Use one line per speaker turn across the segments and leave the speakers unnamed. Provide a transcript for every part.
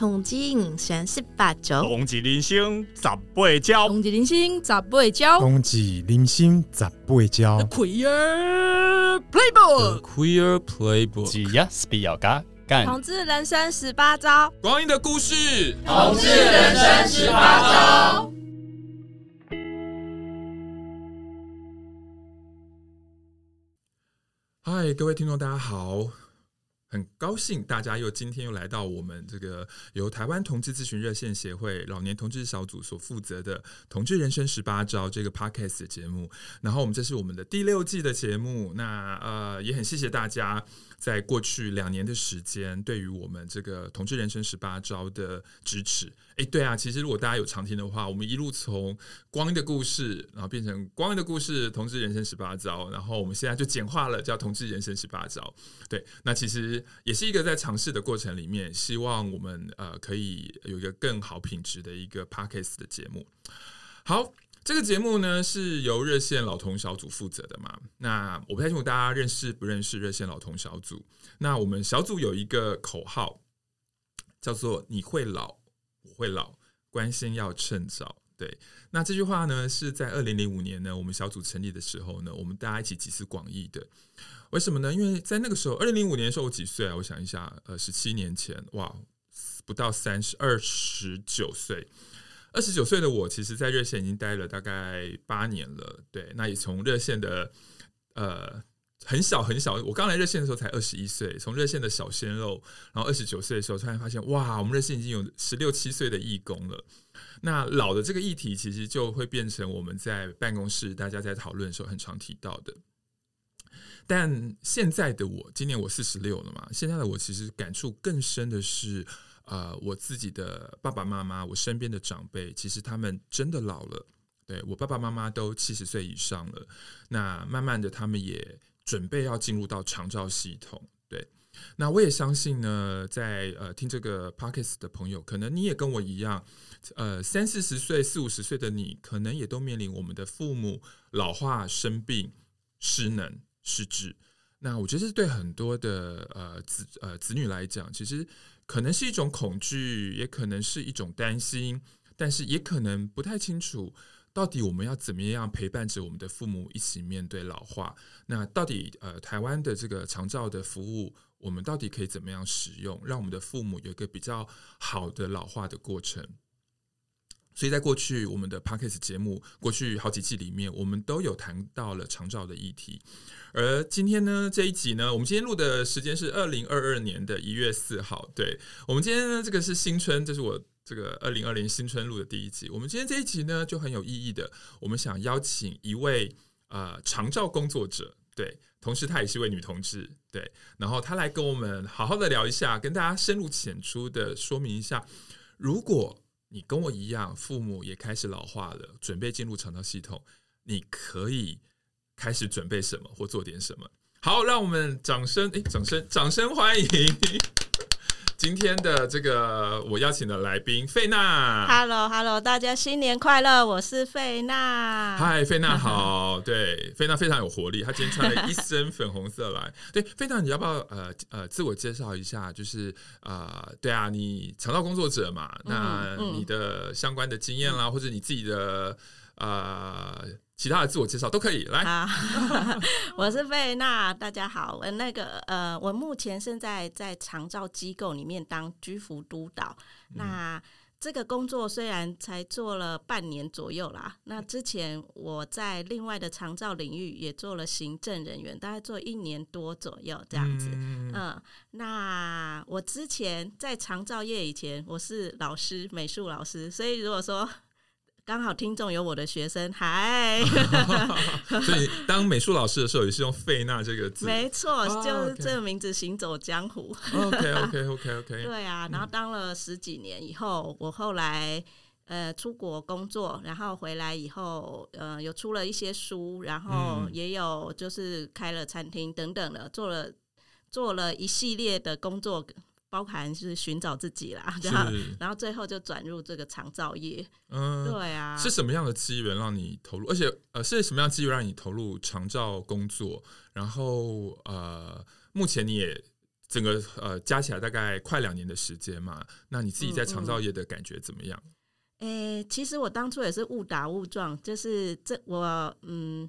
同志人生十八招，
同志人生十八招，
同志人生十八招，
同志人生十八招。
Queer
Playbook，Queer Playbook，
只要是比较嘎干。
同志人生十八招，
光阴的故事，
同志人生十八招。
嗨，各位听众，大家好。很高兴大家又今天又来到我们这个由台湾同志咨询热线协会老年同志小组所负责的《同志人生十八招》这个 Podcast 的节目。然后我们这是我们的第六季的节目。那呃也很谢谢大家在过去两年的时间对于我们这个《同志人生十八招》的支持。哎，对啊，其实如果大家有常听的话，我们一路从光阴的故事，然后变成光阴的故事《同志人生十八招》，然后我们现在就简化了叫《同志人生十八招》。对，那其实。也是一个在尝试的过程里面，希望我们呃可以有一个更好品质的一个 Podcast 的节目。好，这个节目呢是由热线老同小组负责的嘛。那我不太清楚大家认识不认识热线老同小组。那我们小组有一个口号，叫做“你会老，我会老，关心要趁早”。对，那这句话呢是在二零零五年呢，我们小组成立的时候呢，我们大家一起集思广益的。为什么呢？因为在那个时候，二零零五年的时候我几岁啊？我想一下，呃，十七年前，哇，不到三十，二十九岁。二十九岁的我，其实，在热线已经待了大概八年了。对，那也从热线的呃很小很小，我刚来热线的时候才二十一岁，从热线的小鲜肉，然后二十九岁的时候，突然发现，哇，我们热线已经有十六七岁的义工了。那老的这个议题，其实就会变成我们在办公室大家在讨论的时候很常提到的。但现在的我，今年我四十六了嘛。现在的我其实感触更深的是，呃，我自己的爸爸妈妈，我身边的长辈，其实他们真的老了。对，我爸爸妈妈都七十岁以上了，那慢慢的他们也准备要进入到长照系统。对，那我也相信呢，在呃听这个 Podcast 的朋友，可能你也跟我一样，呃，三四十岁、四五十岁的你，可能也都面临我们的父母老化、生病、失能。失智，那我觉得是对很多的呃子呃子女来讲，其实可能是一种恐惧，也可能是一种担心，但是也可能不太清楚，到底我们要怎么样陪伴着我们的父母一起面对老化？那到底呃台湾的这个长照的服务，我们到底可以怎么样使用，让我们的父母有一个比较好的老化的过程？所以在过去我们的 Podcast 节目过去好几季里面，我们都有谈到了长照的议题。而今天呢，这一集呢，我们今天录的时间是二零二二年的一月四号。对，我们今天呢，这个是新春，这是我这个二零二零新春录的第一集。我们今天这一集呢，就很有意义的，我们想邀请一位呃长照工作者，对，同时她也是一位女同志，对，然后她来跟我们好好的聊一下，跟大家深入浅出的说明一下，如果你跟我一样，父母也开始老化了，准备进入肠道系统，你可以。开始准备什么或做点什么？好，让我们掌声，诶，掌声，掌声欢迎今天的这个我邀请的来宾费娜。
Hello，Hello，大家新年快乐！我是费娜。
嗨，费娜好。对，费娜非常有活力，她今天穿了一身粉红色来。对，费娜，你要不要呃呃自我介绍一下？就是啊、呃，对啊，你肠道工作者嘛，那你的相关的经验啦，嗯、或者你自己的啊。呃其他的自我介绍都可以来。
好，我是费娜，大家好。我那个呃，我目前现在在长照机构里面当居服督导。嗯、那这个工作虽然才做了半年左右啦，那之前我在另外的长照领域也做了行政人员，大概做一年多左右这样子。嗯，嗯，那我之前在长照业以前我是老师，美术老师，所以如果说。刚好听众有我的学生，嗨，
所以当美术老师的时候也是用费娜这个字，
没错，就是这个名字行走江湖。
OK OK OK OK，
对啊，然后当了十几年以后，我后来呃出国工作，然后回来以后呃有出了一些书，然后也有就是开了餐厅等等的，做了做了一系列的工作。包含是寻找自己啦，然后然后最后就转入这个长照业。嗯，对啊，
是什么样的机缘让你投入？而且呃，是什么样的机缘让你投入长照工作？然后呃，目前你也整个呃加起来大概快两年的时间嘛。那你自己在长照业的感觉怎么样？
诶、欸，其实我当初也是误打误撞，就是这我嗯，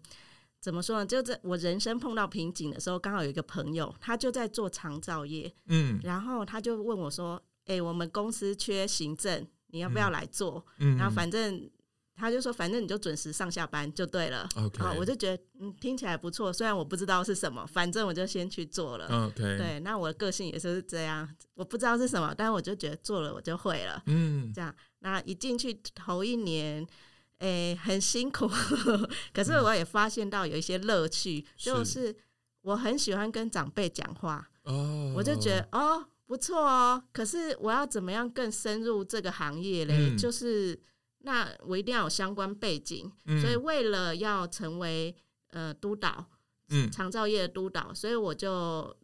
怎么说呢？就在我人生碰到瓶颈的时候，刚好有一个朋友，他就在做长照业，嗯，然后他就问我说：“哎、欸，我们公司缺行政，你要不要来做？”嗯，然后反正他就说：“反正你就准时上下班就对了。
”OK，
我就觉得嗯，听起来不错。虽然我不知道是什么，反正我就先去做了。
OK，
对，那我的个性也是这样，我不知道是什么，但是我就觉得做了我就会了。嗯，这样。那一进去头一年，诶、欸，很辛苦，可是我也发现到有一些乐趣，嗯，就是我很喜欢跟长辈讲话，哦，我就觉得哦不错哦。可是我要怎么样更深入这个行业嘞？嗯，就是那我一定要有相关背景，嗯，所以为了要成为呃督导，嗯，长照业的督导，所以我就。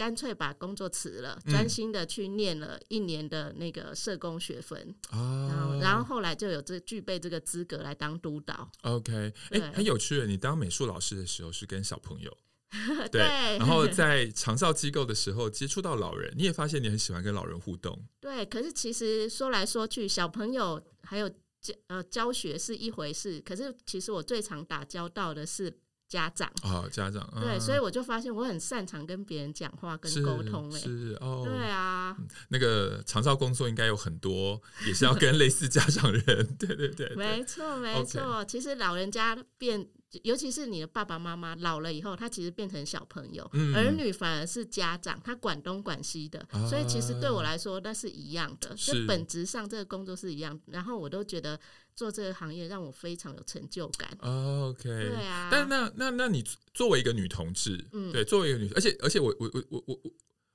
干脆把工作辞了，专心的去念了一年的那个社工学分，嗯、然后然后后来就有这具备这个资格来当督导。
OK，哎、欸，很有趣的。你当美术老师的时候是跟小朋友，对，然后在长照机构的时候接触到老人，你也发现你很喜欢跟老人互动。
对，可是其实说来说去，小朋友还有教呃教学是一回事，可是其实我最常打交道的是。家长。
啊、哦，家长、啊、
对，所以我就发现我很擅长跟别人讲话跟沟通、欸，哎，
是哦，
对啊，
那个长照工作应该有很多，也是要跟类似家长人，对对对，
对，没错没错.其实老人家变。尤其是你的爸爸妈妈老了以后，他其实变成小朋友，嗯、儿女反而是家长，他管东管西的、啊，所以其实对我来说那是一样的，是本质上这个工作是一样。然后我都觉得做这个行业让我非常有成就感。
哦、OK，
对啊。
但那那那你作为一个女同志，嗯，对，作为一个女，而且而且我我我我我。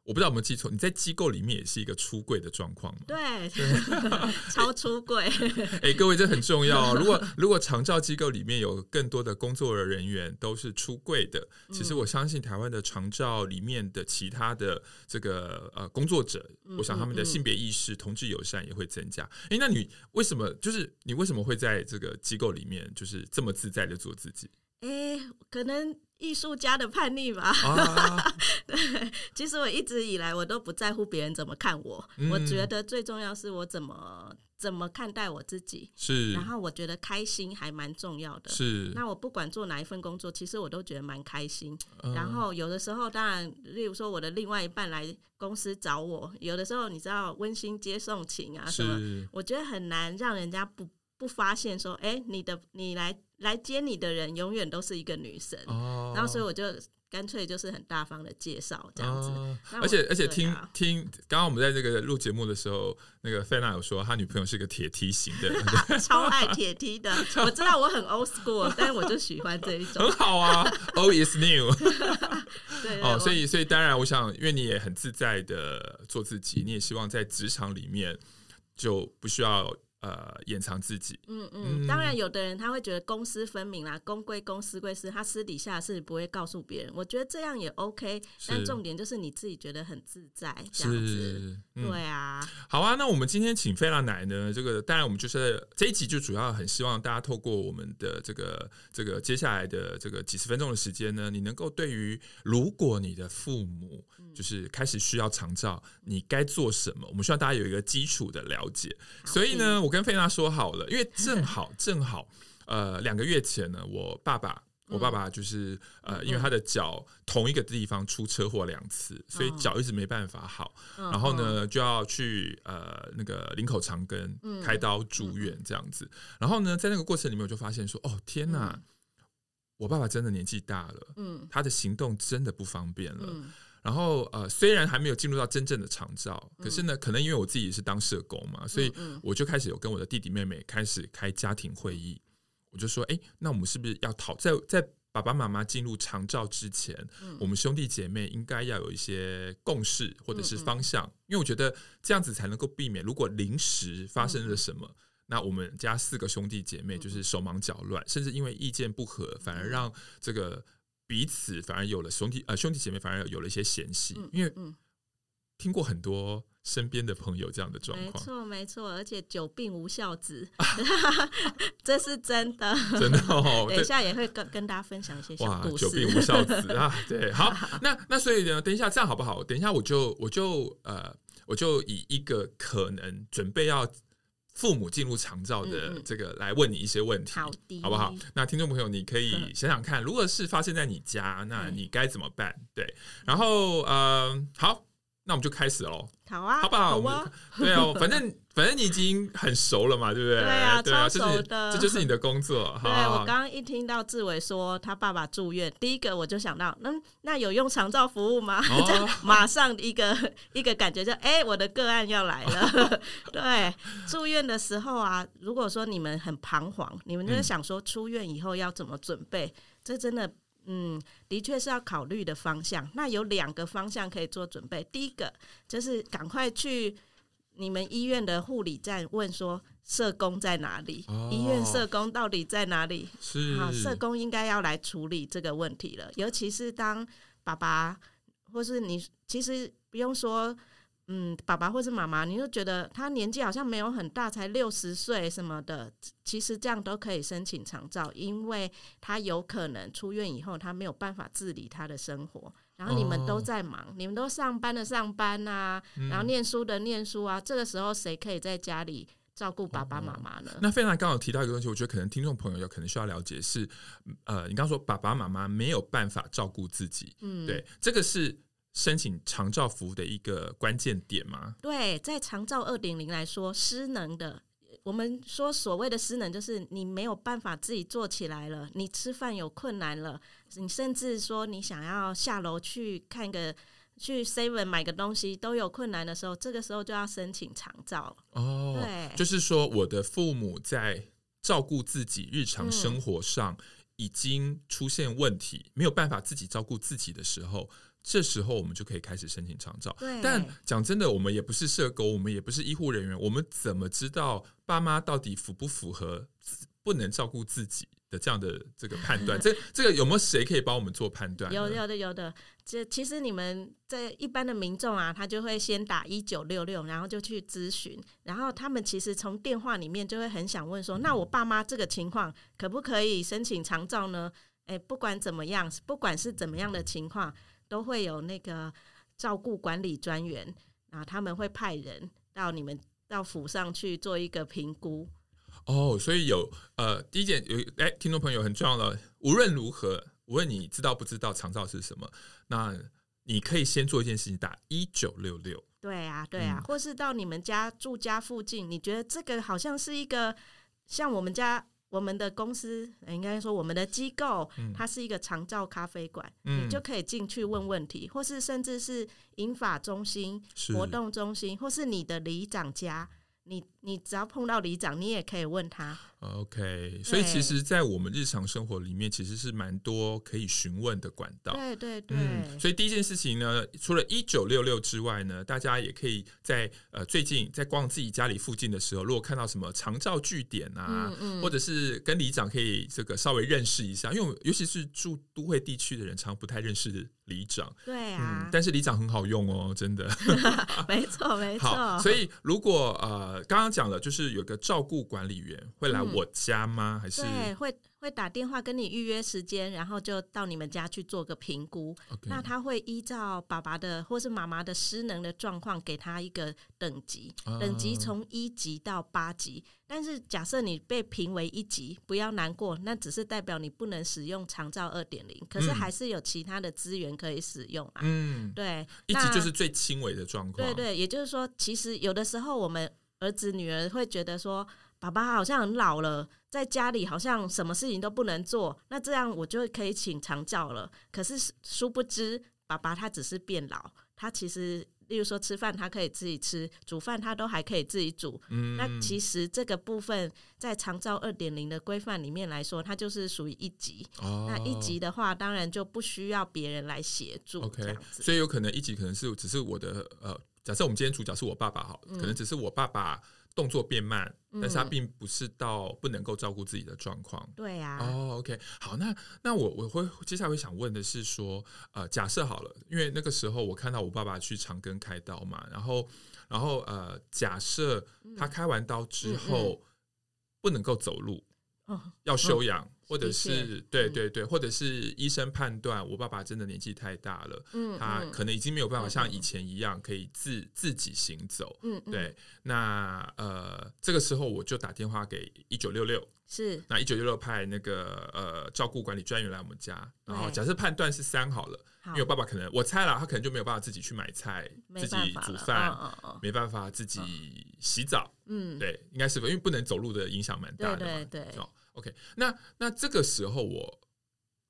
我我不知道有没有记错，你在机构里面也是一个出柜的状况吗？
对，超出柜。
哎、欸，各位这很重要。如果如果长照机构里面有更多的工作人员都是出柜的，其实我相信台湾的长照里面的其他的这个呃工作者，我想他们的性别意识、同志友善也会增加。哎、欸，那你为什么就是你为什么会在这个机构里面就是这么自在的做自己？
哎、欸，可能。艺术家的叛逆吧、
啊，
对，其实我一直以来我都不在乎别人怎么看我、嗯，我觉得最重要是我怎么怎么看待我自己，
是，
然后我觉得开心还蛮重要的，
是。
那我不管做哪一份工作，其实我都觉得蛮开心、嗯。然后有的时候，当然，例如说我的另外一半来公司找我，有的时候你知道温馨接送情啊什么，我觉得很难让人家不不发现说，哎、欸，你的你来。来接你的人永远都是一个女生，哦，然后所以我就干脆就是很大方的介绍这样子。哦、而
且而且听、啊、听，刚刚我们在这个录节目的时候，那个费娜有说她女朋友是个铁梯型的，
超爱铁梯的。我知道我很 old school，但是我就喜欢这一种。
很好啊，old is new
对。
哦，所以所以当然，我想，因为你也很自在的做自己，你也希望在职场里面就不需要。呃，掩藏自己。
嗯嗯，当然，有的人他会觉得公私分明啦，公归公，私归私，他私底下是不会告诉别人。我觉得这样也 OK，但重点就是你自己觉得很自在这样子。嗯、对啊，
好啊，那我们今天请菲拉奶呢，这个当然我们就是这一集就主要很希望大家透过我们的这个这个接下来的这个几十分钟的时间呢，你能够对于如果你的父母就是开始需要长照，你该做什么？我们需要大家有一个基础的了解。所以呢，我。跟费娜说好了，因为正好正好，呃，两个月前呢，我爸爸，我爸爸就是呃，因为他的脚同一个地方出车祸两次，所以脚一直没办法好，然后呢就要去呃那个林口长庚开刀住院这样子，然后呢在那个过程里面我就发现说，哦天哪，我爸爸真的年纪大了，嗯，他的行动真的不方便了。然后呃，虽然还没有进入到真正的长照，可是呢，可能因为我自己也是当社工嘛，所以我就开始有跟我的弟弟妹妹开始开家庭会议。我就说，哎，那我们是不是要讨在在爸爸妈妈进入长照之前，我们兄弟姐妹应该要有一些共识或者是方向？因为我觉得这样子才能够避免，如果临时发生了什么，那我们家四个兄弟姐妹就是手忙脚乱，甚至因为意见不合，反而让这个。彼此反而有了兄弟呃兄弟姐妹反而有了一些嫌隙，因为听过很多身边的朋友这样的状况。
没错，没错，而且久病无孝子，这是真的，
真的哦。
等一下也会跟跟大家分享一些小故事。
哇，久病无孝子啊，对，好，那那所以呢，等一下这样好不好？等一下我就我就呃，我就以一个可能准备要。父母进入长照的这个来问你一些问题，好的，好不好？那听众朋友，你可以想想看，如果是发生在你家，那你该怎么办？对，然后呃，好。那我们就开始喽，
好啊，
好不好？好啊，对哦，反正 反正你已经很熟了嘛，对不对？
对啊，超熟
的，这就是你的工作。
对，我刚刚一听到志伟说他爸爸住院，第一个我就想到，嗯，那有用长照服务吗？马上一个一个感觉就，哎，我的个案要来了。对，住院的时候啊，如果说你们很彷徨，你们就是想说出院以后要怎么准备，这真的。嗯，的确是要考虑的方向。那有两个方向可以做准备。第一个就是赶快去你们医院的护理站问说，社工在哪里？哦、医院社工到底在哪里？
是
好，社工应该要来处理这个问题了。尤其是当爸爸或是你，其实不用说。嗯，爸爸或是妈妈，你就觉得他年纪好像没有很大，才六十岁什么的，其实这样都可以申请长照，因为他有可能出院以后他没有办法自理他的生活，然后你们都在忙，哦、你们都上班的上班啊，嗯、然后念书的念书啊，这个时候谁可以在家里照顾爸爸妈妈呢？哦、
那非常刚好提到一个东西，我觉得可能听众朋友有可能需要了解是，呃，你刚刚说爸爸妈妈没有办法照顾自己，嗯，对，这个是。申请长照服务的一个关键点吗？
对，在长照二点零来说，失能的，我们说所谓的失能，就是你没有办法自己做起来了，你吃饭有困难了，你甚至说你想要下楼去看个去 Seven 买个东西都有困难的时候，这个时候就要申请长照。
哦，对，就是说我的父母在照顾自己日常生活上已经出现问题，嗯、没有办法自己照顾自己的时候。这时候我们就可以开始申请长照。
对，
但讲真的，我们也不是社工，我们也不是医护人员，我们怎么知道爸妈到底符不符合不能照顾自己的这样的这个判断？这这个有没有谁可以帮我们做判断？
有有的有的。这其实你们在一般的民众啊，他就会先打一九六六，然后就去咨询，然后他们其实从电话里面就会很想问说：那我爸妈这个情况可不可以申请长照呢？诶，不管怎么样，不管是怎么样的情况。都会有那个照顾管理专员啊，他们会派人到你们到府上去做一个评估。
哦，所以有呃，第一件有哎，听众朋友很重要的，无论如何，无论你知道不知道长照是什么，那你可以先做一件事情，打一九六六。
对啊，对啊，嗯、或是到你们家住家附近，你觉得这个好像是一个像我们家。我们的公司应该说我们的机构，它是一个长照咖啡馆，嗯、你就可以进去问问题，或是甚至是银发中心、活动中心，或是你的里长家。你你只要碰到里长，你也可以问他。
OK，所以其实，在我们日常生活里面，其实是蛮多可以询问的管道。
对对对。
嗯，所以第一件事情呢，除了一九六六之外呢，大家也可以在呃最近在逛自己家里附近的时候，如果看到什么长照据点啊，嗯嗯、或者是跟里长可以这个稍微认识一下，因为尤其是住都会地区的人，常不太认识里长。
对啊、嗯。
但是里长很好用哦，真的。
没 错没错。
好，所以如果呃刚刚讲了，就是有个照顾管理员会来我家吗？还是
对会。会打电话跟你预约时间，然后就到你们家去做个评估。那他会依照爸爸的或是妈妈的失能的状况，给他一个等级，啊、等级从一级到八级。但是假设你被评为一级，不要难过，那只是代表你不能使用长照二点零，可是还是有其他的资源可以使用啊。嗯，对，
一级就是最轻微的状况。
对对，也就是说，其实有的时候我们儿子女儿会觉得说。爸爸好像很老了，在家里好像什么事情都不能做，那这样我就可以请长教了。可是殊不知，爸爸他只是变老，他其实，例如说吃饭他可以自己吃，煮饭他都还可以自己煮。嗯，那其实这个部分在长照二点零的规范里面来说，它就是属于一级。哦，那一级的话，当然就不需要别人来协助。
OK，所以有可能一级可能是只是我的呃，假设我们今天主角是我爸爸好，可能只是我爸爸。动作变慢，
嗯、
但是他并不是到不能够照顾自己的状况。
对呀、
啊。哦，OK，好，那那我我会接下来会想问的是说，呃，假设好了，因为那个时候我看到我爸爸去长庚开刀嘛，然后然后呃，假设他开完刀之后不能够走路，
嗯、
要休养。嗯或者是
确
对对对，或者是医生判断我爸爸真的年纪太大了，
嗯，
他可能已经没有办法像以前一样可以自、嗯、自己行走，
嗯，
对，那呃，这个时候我就打电话给一九六六，
是，
那一九六六派那个呃照顾管理专员来我们家，然后假设判断是三好了，因为我爸爸可能我猜了，他可能就没有办法自己去买菜，自己煮饭，
哦哦哦、
没办法自己洗澡，嗯，对，应该是因为不能走路的影响蛮大的嘛，
对对对。
OK，那那这个时候我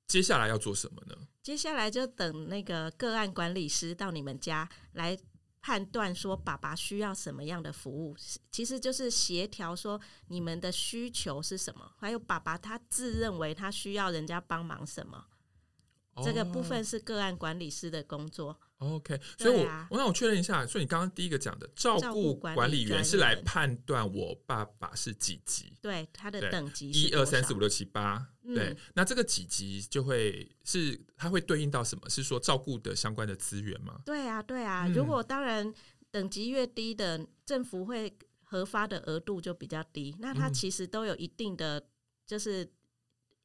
接下来要做什么呢？
接下来就等那个个案管理师到你们家来判断说爸爸需要什么样的服务，其实就是协调说你们的需求是什么，还有爸爸他自认为他需要人家帮忙什么，哦、这个部分是个案管理师的工作。
OK，所以我，啊、我那我确认一下，所以你刚刚第一个讲的照顾管理员是来判断我爸爸是几级？
对，他的等级
一二三四五六七八。对，那这个几级就会是它会对应到什么？是说照顾的相关的资源吗？
对啊，对啊。如果当然等级越低的，政府会核发的额度就比较低。那它其实都有一定的，就是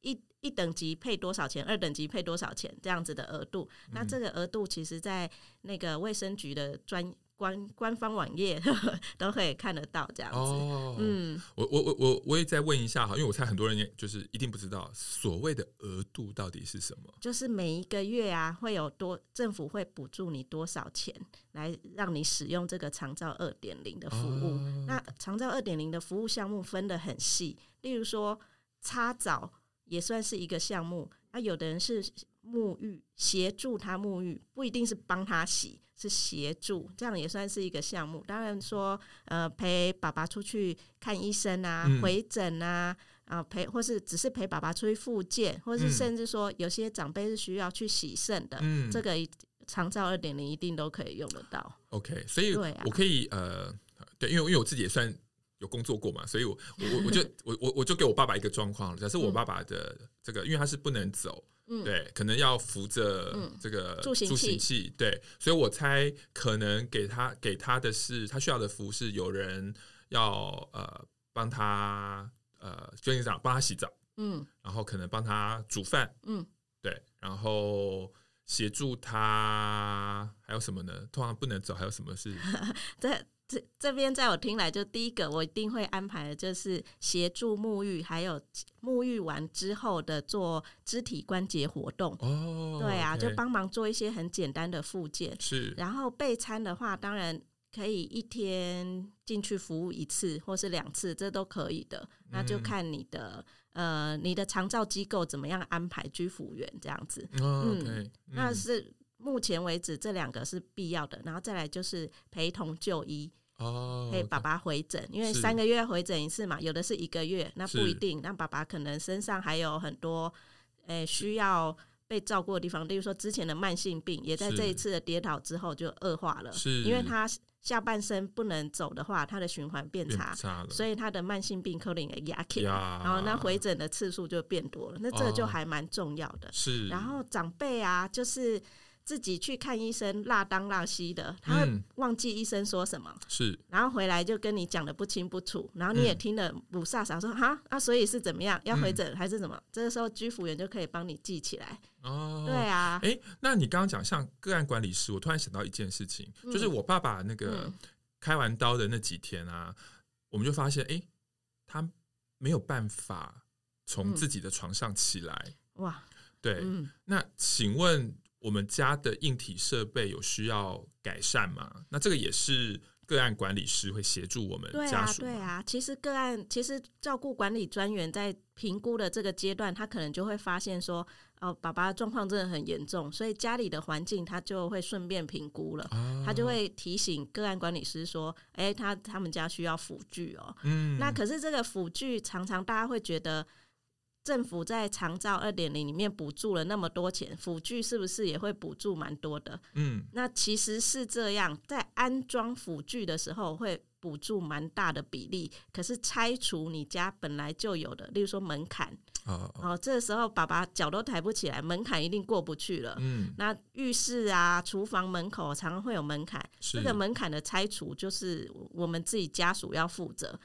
一。一等级配多少钱？二等级配多少钱？这样子的额度，嗯、那这个额度其实，在那个卫生局的专官官方网页 都可以看得到。这样子，哦、嗯，
我我我我我也再问一下哈，因为我猜很多人也就是一定不知道所谓的额度到底是什么。
就是每一个月啊，会有多政府会补助你多少钱，来让你使用这个长照二点零的服务。哦、那长照二点零的服务项目分得很细，例如说擦澡。也算是一个项目。那有的人是沐浴，协助他沐浴，不一定是帮他洗，是协助，这样也算是一个项目。当然说，呃，陪爸爸出去看医生啊，嗯、回诊啊，啊，陪或是只是陪爸爸出去复健，或是甚至说有些长辈是需要去洗肾的，嗯、这个长照二点零一定都可以用得到。
OK，所以我可以、啊、呃，对，因为因为我自己也算。有工作过嘛？所以我我我就我我我就给我爸爸一个状况，假设我爸爸的这个，因为他是不能走，嗯、对，可能要扶着这个助行器，对，所以我猜可能给他给他的是他需要的服务是有人要呃帮他呃就你讲帮他洗澡，嗯，然后可能帮他煮饭，嗯，对，然后协助他还有什么呢？通常不能走还有什么事？
对。这这边在我听来，就第一个我一定会安排的就是协助沐浴，还有沐浴完之后的做肢体关节活动。哦，对啊就帮忙做一些很简单的附件。
是，
然后备餐的话，当然可以一天进去服务一次或是两次，这都可以的。那就看你的、嗯、呃你的长照机构怎么样安排居服员这样子。
嗯，
那是目前为止这两个是必要的，然后再来就是陪同就医。
哦，
给爸爸回诊，因为三个月回诊一次嘛，有的是一个月，那不一定。那爸爸可能身上还有很多，诶、欸、需要被照顾的地方，例如说之前的慢性病，也在这一次的跌倒之后就恶化了。
是，
因为他下半身不能走的话，他的循环变差，
差
所以他的慢性病可能也压起，然后那回诊的次数就变多了。那这就还蛮重要的。
是，
然后长辈啊，就是。自己去看医生，落当落西的，他会忘记医生说什么，
嗯、是，
然后回来就跟你讲的不清不楚，然后你也听得不飒飒，说哈，那、啊、所以是怎么样？要回诊还是怎么？嗯、这个时候居服员就可以帮你记起来。哦，对啊，
哎，那你刚刚讲像个案管理师，我突然想到一件事情，嗯、就是我爸爸那个开完刀的那几天啊，嗯、我们就发现，哎，他没有办法从自己的床上起来。
嗯、哇，
对，嗯、那请问？我们家的硬体设备有需要改善吗？那这个也是个案管理师会协助我们家属。
对啊，对啊。其实个案，其实照顾管理专员在评估的这个阶段，他可能就会发现说，哦，爸爸状况真的很严重，所以家里的环境他就会顺便评估了。哦、他就会提醒个案管理师说，哎，他他们家需要辅具哦。嗯。那可是这个辅具常常大家会觉得。政府在长照二点零里面补助了那么多钱，辅具是不是也会补助蛮多的？嗯，那其实是这样，在安装辅具的时候会补助蛮大的比例，可是拆除你家本来就有的，例如说门槛，
哦，
哦，这个时候爸爸脚都抬不起来，门槛一定过不去了。
嗯，
那浴室啊、厨房门口常常会有门槛，
是
这个门槛的拆除就是我们自己家属要负责，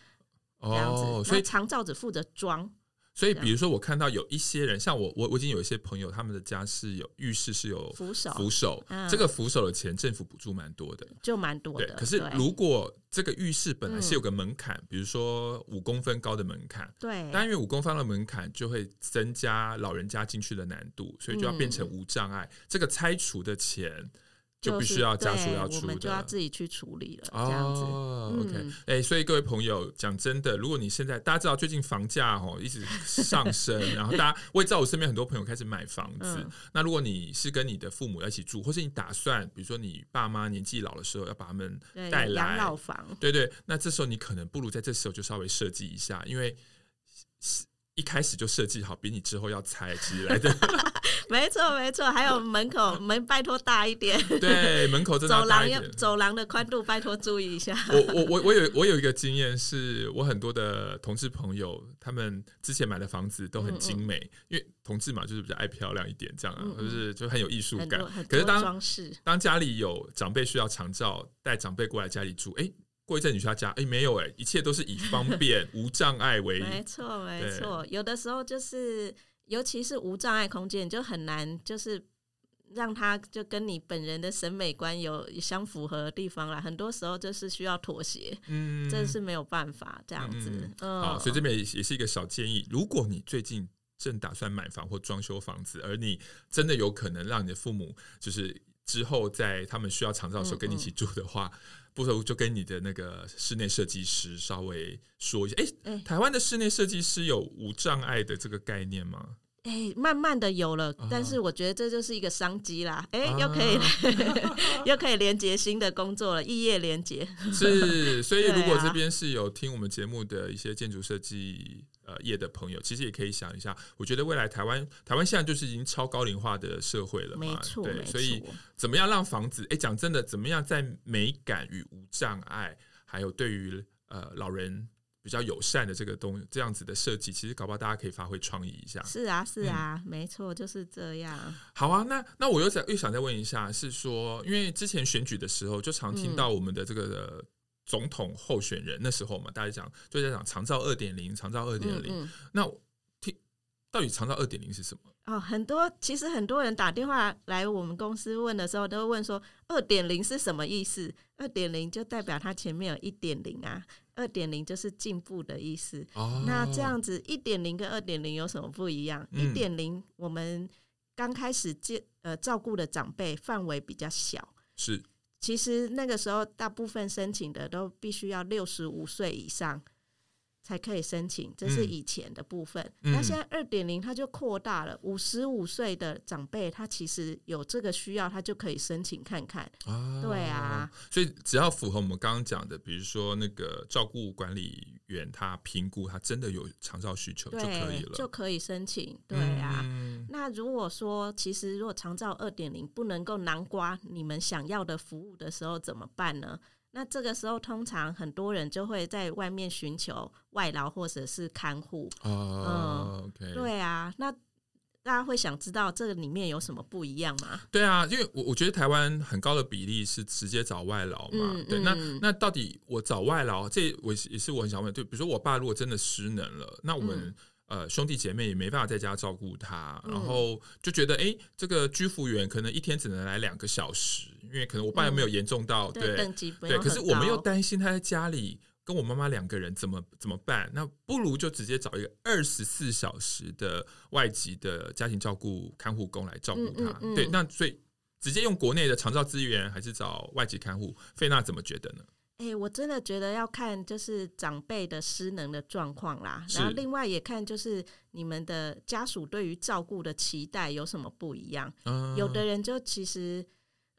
这样
哦，
子。
所以
那长照只负责装。
所以，比如说，我看到有一些人，像我，我我已经有一些朋友，他们的家是有浴室是有
扶手，
扶手，
嗯、
这个扶手的钱政府补助蛮多的，
就蛮多的。
可是如果这个浴室本来是有个门槛，嗯、比如说五公分高的门槛，
对，
但因为五公分的门槛就会增加老人家进去的难度，所以就要变成无障碍。嗯、这个拆除的钱。就必须要家属要出的，
我们就要自己去处理了。
哦、
这样子
，OK，哎、所以各位朋友，讲真的，如果你现在大家知道最近房价哦一直上升，然后大家我也知道我身边很多朋友开始买房子。嗯、那如果你是跟你的父母要一起住，或是你打算，比如说你爸妈年纪老的时候要把他们带来
养老房，
对，对对，那这时候你可能不如在这时候就稍微设计一下，因为一开始就设计好，比你之后要拆起来的。
没错，没错，还有门口门拜托大一点，
对，门口。走廊要
走廊的宽度拜托注意一下。
我我我我有我有一个经验，是我很多的同志朋友，他们之前买的房子都很精美，嗯嗯因为同志嘛，就是比较爱漂亮一点，这样，嗯嗯就是就很有艺术感。可是当当家里有长辈需要长照，带长辈过来家里住，哎，过一阵你去他家，哎，没有，哎，一切都是以方便 无障碍为。
没错，没错，有的时候就是。尤其是无障碍空间，就很难，就是让他就跟你本人的审美观有相符合的地方啦。很多时候就是需要妥协，嗯，这是没有办法这样子。嗯，嗯
好，所以这边也是一个小建议：如果你最近正打算买房或装修房子，而你真的有可能让你的父母就是之后在他们需要长照的时候跟你一起住的话。嗯嗯不如就跟你的那个室内设计师稍微说一下。哎、台湾的室内设计师有无障碍的这个概念吗？
哎、欸，慢慢的有了，但是我觉得这就是一个商机啦。哎、又可以 又可以连接新的工作了，异业连接。
是，所以如果这边是有听我们节目的一些建筑设计。呃，业的朋友其实也可以想一下，我觉得未来台湾台湾现在就是已经超高龄化的社会了嘛，
没错，
对，
没错。
所以怎么样让房子？哎，讲真的，怎么样在美感与无障碍，还有对于呃老人比较友善的这个东这样子的设计，其实搞不好大家可以发挥创意一下。
是啊，是啊，嗯、没错，就是这样。
好啊，那那我又想又想再问一下，是说，因为之前选举的时候，就常听到我们的这个。嗯总统候选人那时候嘛，大家讲就在讲长照二点零，长照二点零。那听到底长照二点零是什么？
哦，很多其实很多人打电话来我们公司问的时候，都会问说二点零是什么意思？二点零就代表它前面有一点零啊，二点零就是进步的意思。哦，那这样子一点零跟二点零有什么不一样？一点零我们刚开始接呃照顾的长辈范围比较小，
是。
其实那个时候，大部分申请的都必须要六十五岁以上才可以申请，这是以前的部分。嗯、那现在二点零，它就扩大了，五十五岁的长辈，他其实有这个需要，他就可以申请看看。啊对啊，
所以只要符合我们刚刚讲的，比如说那个照顾管理员他评估，他真的有长照需求就可以了，
就可以申请。对啊，嗯、那如果说其实如果长照二点零不能够南瓜你们想要的服务的时候，怎么办呢？那这个时候，通常很多人就会在外面寻求外劳或者是看护。
哦、
对啊，那大家会想知道这个里面有什么不一样吗？
对啊，因为我我觉得台湾很高的比例是直接找外劳嘛。嗯、对，那那到底我找外劳，这我也是我很想问，就比如说我爸如果真的失能了，那我们、嗯。呃，兄弟姐妹也没办法在家照顾他，然后就觉得，哎、欸，这个居服员可能一天只能来两个小时，因为可能我爸又没有严重到，嗯、对，
等级不
对，可是我们又担心他在家里跟我妈妈两个人怎么怎么办？那不如就直接找一个二十四小时的外籍的家庭照顾看护工来照顾他。嗯嗯嗯对，那所以直接用国内的长照资源，还是找外籍看护？费娜怎么觉得呢？
哎、欸，我真的觉得要看就是长辈的失能的状况啦，然后另外也看就是你们的家属对于照顾的期待有什么不一样。嗯、有的人就其实，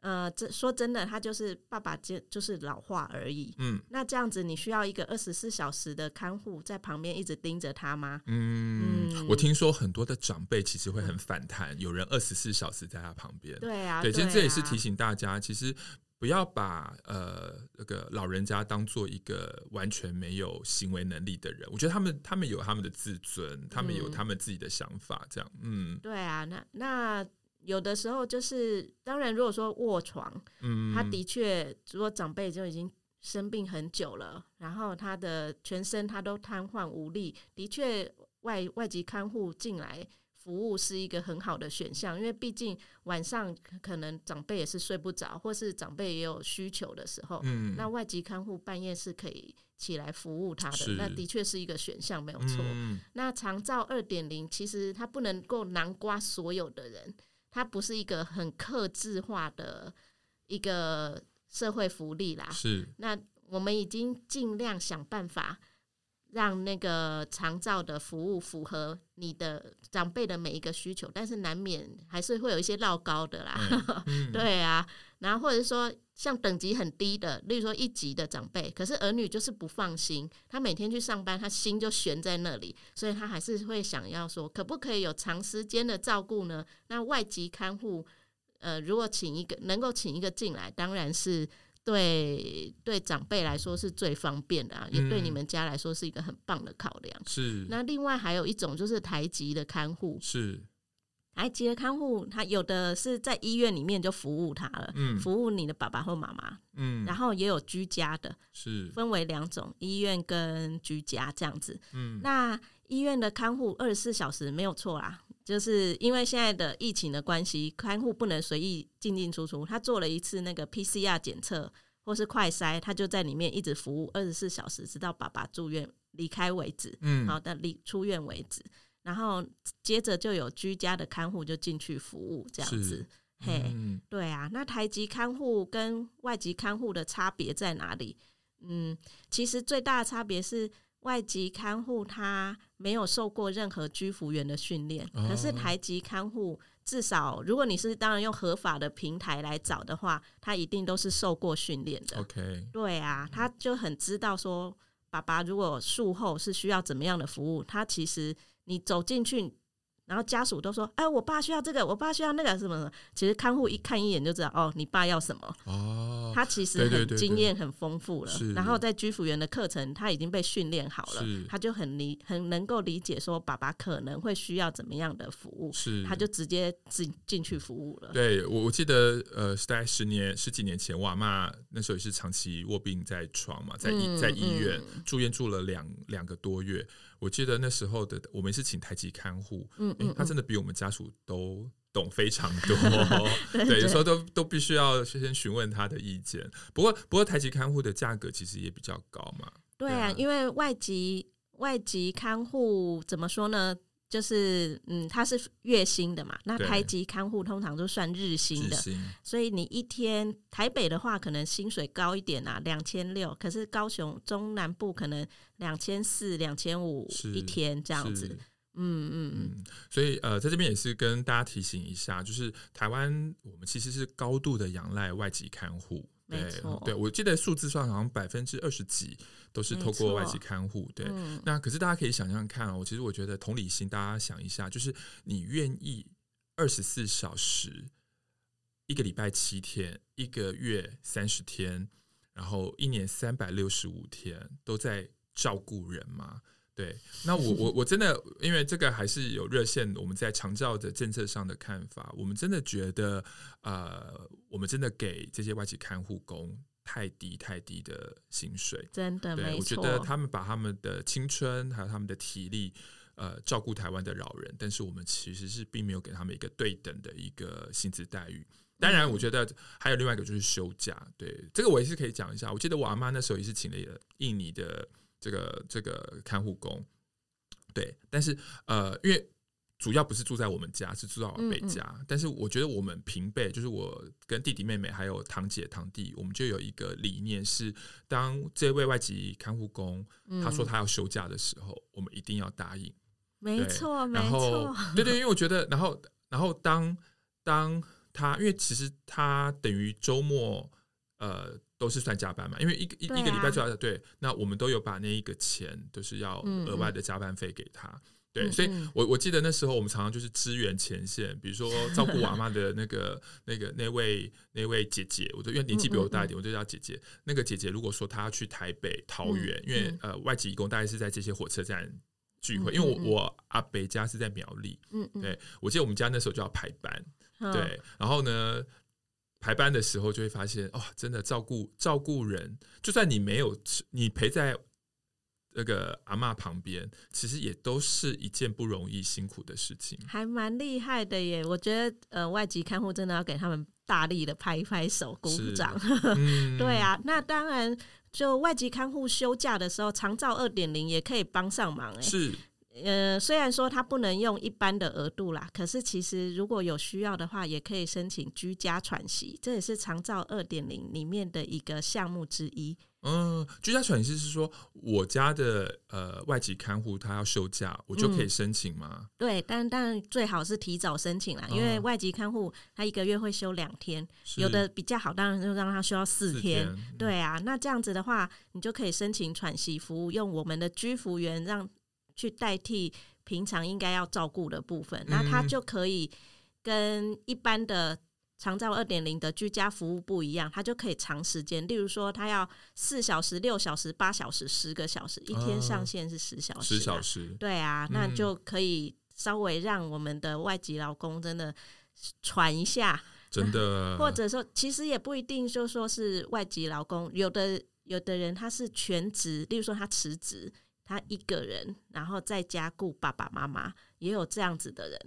呃，这说真的，他就是爸爸就就是老化而已。嗯，那这样子你需要一个二十四小时的看护在旁边一直盯着他吗？
嗯，嗯我听说很多的长辈其实会很反弹，嗯、有人二十四小时在他旁边。
对啊，
对，其实这也是提醒大家，其实。不要把呃那个老人家当做一个完全没有行为能力的人。我觉得他们他们有他们的自尊，他们有他们自己的想法，这样。嗯，
对啊，那那有的时候就是，当然如果说卧床，嗯，他的确如果长辈就已经生病很久了，然后他的全身他都瘫痪无力，的确外外籍看护进来。服务是一个很好的选项，因为毕竟晚上可能长辈也是睡不着，或是长辈也有需求的时候，嗯，那外籍看护半夜是可以起来服务他的，那的确是一个选项，没有错。嗯，那长照二点零其实它不能够囊括所有的人，它不是一个很克制化的一个社会福利啦。
是，
那我们已经尽量想办法。让那个长照的服务符合你的长辈的每一个需求，但是难免还是会有一些绕高的啦。嗯、对啊，然后或者说像等级很低的，例如说一级的长辈，可是儿女就是不放心，他每天去上班，他心就悬在那里，所以他还是会想要说，可不可以有长时间的照顾呢？那外籍看护，呃，如果请一个能够请一个进来，当然是。对对，长辈来说是最方便的啊，嗯，也对你们家来说是一个很棒的考量。
是。
那另外还有一种就是台籍的看护，
是
台籍的看护，他有的是在医院里面就服务他了，嗯，服务你的爸爸或妈妈，嗯，然后也有居家的，
是
分为两种，医院跟居家这样子。嗯，那医院的看护二十四小时没有错啦。就是因为现在的疫情的关系，看护不能随意进进出出。他做了一次那个 PCR 检测或是快筛，他就在里面一直服务二十四小时，直到爸爸住院离开为止。嗯，好的，离出院为止。然后接着就有居家的看护就进去服务，这样子。嘿，对啊。那台籍看护跟外籍看护的差别在哪里？嗯，其实最大的差别是。外籍看护他没有受过任何居服员的训练，哦，可是台籍看护至少，如果你是当然用合法的平台来找的话，他一定都是受过训练的。
OK，
对啊，他就很知道说，爸爸如果术后是需要怎么样的服务，他其实你走进去。然后家属都说：“哎，我爸需要这个，我爸需要那个，什么什么。”其实看护一看一眼就知道，哦，你爸要什么。哦，他其实很经验很丰富了。然后在居服员的课程，他已经被训练好了，他就很理很能够理解说爸爸可能会需要怎么样的服务，是他就直接进进去服务了。
对，我我记得呃，是大概十年十几年前，我阿嬷那时候也是长期卧病在床嘛，在医、嗯、在医院、嗯、住院住了两两个多月。我记得那时候的我们是请台籍看护，嗯，嗯，嗯，他真的比我们家属都懂非常多，对，对，对，有时候都都必须要先询问他的意见。不过，不过台籍看护的价格其实也比较高嘛。
对啊，对啊，因为外籍外籍看护怎么说呢？就是嗯，它是月薪的嘛，那台籍看护通常都算日薪的，所以你一天台北的话可能薪水高一点啊，两千六，可是高雄中南部可能两千四、两千五一天这样子，嗯嗯嗯，
所以呃，在这边也是跟大家提醒一下，就是台湾我们其实是高度的仰赖外籍看护。对，对，我记得数字上好像百分之二十几都是透过外籍看护。对、嗯，那可是大家可以想象看哦，其实我觉得同理心，大家想一下，就是你愿意二十四小时，一个礼拜七天，一个月三十天，然后一年三百六十五天都在照顾人吗？对，那我我我真的，因为这个还是有热线，我们在长照的政策上的看法，我们真的觉得，呃，我们真的给这些外籍看护工太低太低的薪水，
真的，
对，我觉得他们把他们的青春还有他们的体力，呃，照顾台湾的老人，但是我们其实是并没有给他们一个对等的一个薪资待遇。当然，我觉得还有另外一个就是休假，对，这个我也是可以讲一下。我记得我阿妈那时候也是请了一个印尼的。这个这个看护工，对，但是呃，因为主要不是住在我们家，是住在我北家。嗯嗯。但是我觉得我们平辈，就是我跟弟弟妹妹还有堂姐堂弟，我们就有一个理念是，当这位外籍看护工他说他要休假的时候，嗯、我们一定要答
应。
没错，没错，对对，因为我觉得，然后然后当当他，因为其实他等于周末，呃。都是算加班嘛，因为一个一、啊、一个礼拜就要的对，那我们都有把那一个钱都是要额外的加班费给他，嗯，对，
嗯、
所以我我记得那时候我们常常就是支援前线，比如说 照顾我阿嬷的那个那个那位那位姐姐，我就因为年纪比我大一点，我就叫姐姐。那个姐姐如果说她要去台北、桃园，嗯、因为呃外籍义工大概是在这些火车站聚会，嗯、因为我我阿北家是在苗栗，嗯嗯，对我记得我们家那时候就要排班，嗯、对，然后呢排班的时候就会发现，哦，真的照顾照顾人，就算你没有你陪在。那个阿妈旁边，其实也都是一件不容易、辛苦的事情，
还蛮厉害的耶！我觉得，呃，外籍看护真的要给他们大力的拍一拍手、鼓掌。嗯、对啊，那当然，就外籍看护休假的时候，长照二点零也可以帮上忙哎。
是，
呃，虽然说他不能用一般的额度啦，可是其实如果有需要的话，也可以申请居家喘息，这也是长照二点零里面的一个项目之一。
嗯，居家喘息是说，我家的呃外籍看护他要休假，我就可以申请吗？嗯、
对，但但最好是提早申请啦，嗯、因为外籍看护他一个月会休两天，是有的比较好，当然就让他休到四天。对啊，那这样子的话，你就可以申请喘息服务，用我们的居服员让去代替平常应该要照顾的部分，嗯、那他就可以跟一般的。长照二点零的居家服务不一样，他就可以长时间，例如说他要四小时、六小时、八小时、十个小时，一天上限是十小时，
十小时，
对啊，那就可以稍微让我们的外籍劳工真的喘一下，
真的，
或者说其实也不一定，就说是外籍劳工，有的有的人他是全职，例如说他辞职，他一个人，然后在家顾爸爸妈妈，也有这样子的人。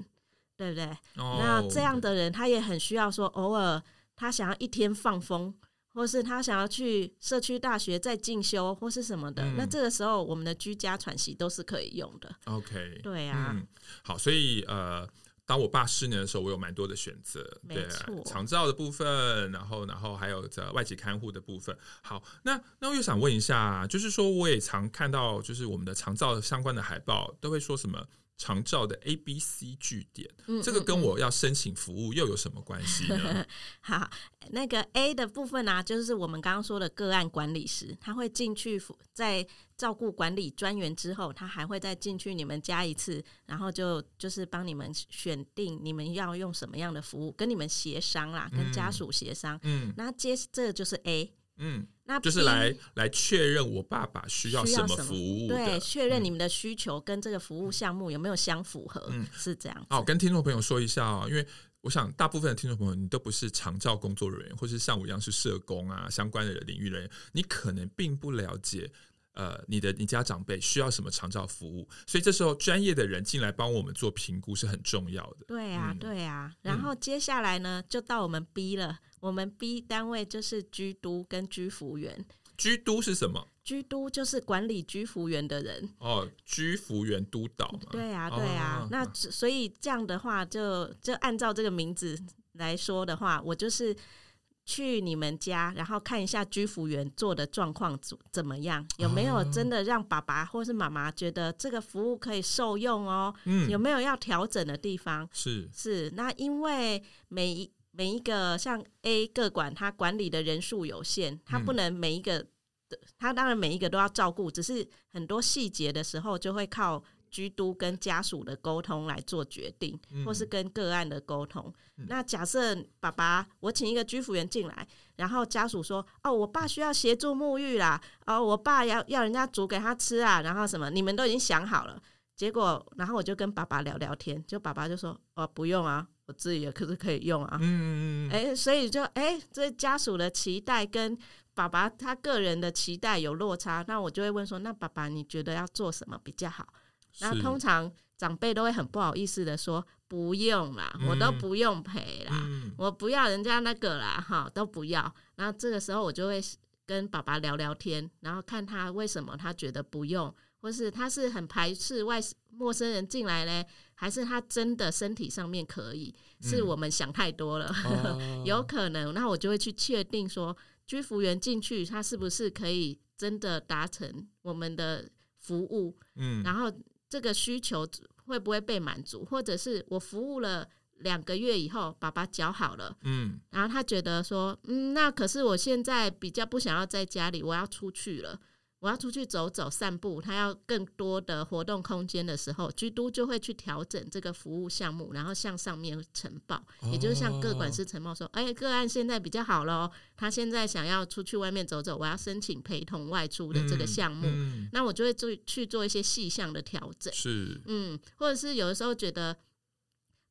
对不对？Oh, 那这样的人，他也很需要说，偶尔他想要一天放风，或是他想要去社区大学再进修，或是什么的。嗯、那这个时候，我们的居家喘息都是可以用的。
OK，
对啊、
嗯，好，所以呃，当我爸失能的时候，我有蛮多的选择，对，长照的部分，然后然后还有在外籍看护的部分。好，那那我又想问一下，就是说我也常看到，就是我们的长照相关的海报都会说什么？长照的 A、B、C 据点，这个跟我要申请服务又有什么关系呢？
好，那个 A 的部分呢、啊，就是我们刚刚说的个案管理师，他会进去在照顾管理专员之后，他还会再进去你们家一次，然后就就是帮你们选定你们要用什么样的服务，跟你们协商啦，跟家属协商。嗯，那接这个就是 A。嗯，那
就是来来确认我爸爸需要什么服务，
对，确认你们的需求跟这个服务项目有没有相符合，嗯，是这样。
好，跟听众朋友说一下哦，因为我想大部分的听众朋友你都不是长照工作人员，或是像我一样是社工啊相关的领域人员，你可能并不了解。呃，你的你家长辈需要什么长照服务？所以这时候专业的人进来帮我们做评估是很重要的。
对啊，嗯、对啊。然后接下来呢，就到我们 B 了。我们 B 单位就是居督跟居服员。
居督是什么？
居督就是管理居服员的人。
哦，居服员督导嘛。
对啊，对啊。哦、那所以这样的话就，就就按照这个名字来说的话，我就是。去你们家，然后看一下居服员做的状况怎怎么样，有没有真的让爸爸或是妈妈觉得这个服务可以受用哦？嗯，有没有要调整的地方？
是
是，那因为每一每一个像 A 个管，它管理的人数有限，他不能每一个，他当然每一个都要照顾，只是很多细节的时候就会靠。居督跟家属的沟通来做决定，或是跟个案的沟通。嗯、那假设爸爸，我请一个居服员进来，然后家属说：“哦，我爸需要协助沐浴啦，哦，我爸要要人家煮给他吃啊，然后什么，你们都已经想好了。”结果，然后我就跟爸爸聊聊天，就爸爸就说：“哦，不用啊，我自己也可是可以用啊。”嗯嗯嗯。哎，所以就哎，这家属的期待跟爸爸他个人的期待有落差，那我就会问说：“那爸爸你觉得要做什么比较好？”那通常长辈都会很不好意思的说，不用啦，嗯、我都不用陪啦，嗯、我不要人家那个啦，哈，都不要。然后这个时候我就会跟爸爸聊聊天，然后看他为什么他觉得不用，或是他是很排斥外陌生人进来嘞，还是他真的身体上面可以？是我们想太多了，嗯、有可能。那我就会去确定说，居服员进去他是不是可以真的达成我们的服务？嗯，然后。这个需求会不会被满足？或者是我服务了两个月以后，爸爸脚好了，嗯，然后他觉得说，嗯，那可是我现在比较不想要在家里，我要出去了，我要出去走走散步，他要更多的活动空间的时候，居都就会去调整这个服务项目，然后向上面呈报，
哦、
也就是向各管师呈报说，哎、欸，个案现在比较好喽，他现在想要出去外面走走，我要申请陪同外出的这个项目，
嗯嗯、
那我就会做去做一些细项的调整，
是，
嗯，或者是有的时候觉得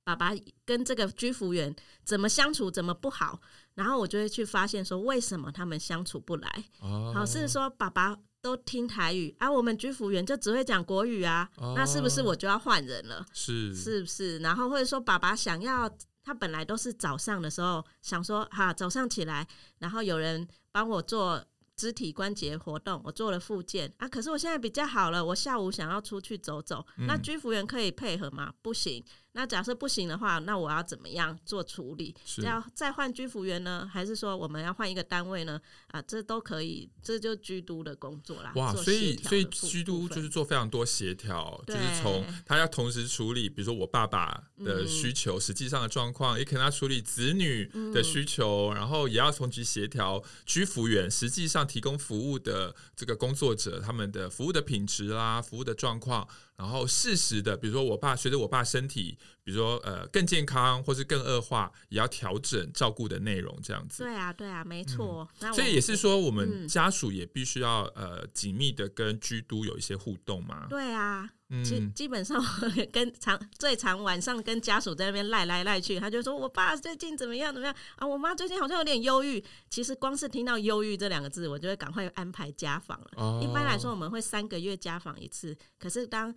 爸爸跟这个居服员怎么相处怎么不好，然后我就会去发现说为什么他们相处不来，
哦，
好，是说爸爸。都听台语啊，我们居服员就只会讲国语啊，
哦、
那是不是我就要换人了？
是
是不是？然后或者说爸爸想要，他本来都是早上的时候想说哈，早上起来，然后有人帮我做肢体关节活动，我做了复健啊，可是我现在比较好了，我下午想要出去走走，
嗯、
那居服员可以配合吗？不行。那假设不行的话，那我要怎么样做处理？要再换居服员呢，还是说我们要换一个单位呢？啊，这都可以，这就居都的工作啦。
哇，所以所以居都就是做非常多协调，就是从他要同时处理，比如说我爸爸的需求，实际上的状况，也可能要处理子女的需求，然后也要同时协调居服员实际上提供服务的这个工作者他们的服务的品质啦，服务的状况。然后适时的，比如说我爸随着我爸身体，比如说呃更健康，或是更恶化，也要调整照顾的内容，这样子。
对啊，对啊，没错。
嗯、所以也是说，我们家属也必须要呃紧密的跟居都有一些互动嘛。
对啊。基、
嗯、
基本上 跟常最常晚上跟家属在那边赖来赖去，他就说我爸最近怎么样怎么样啊，我妈最近好像有点忧郁。其实光是听到忧郁这两个字，我就会赶快安排家访了。哦、一般来说我们会三个月家访一次，可是当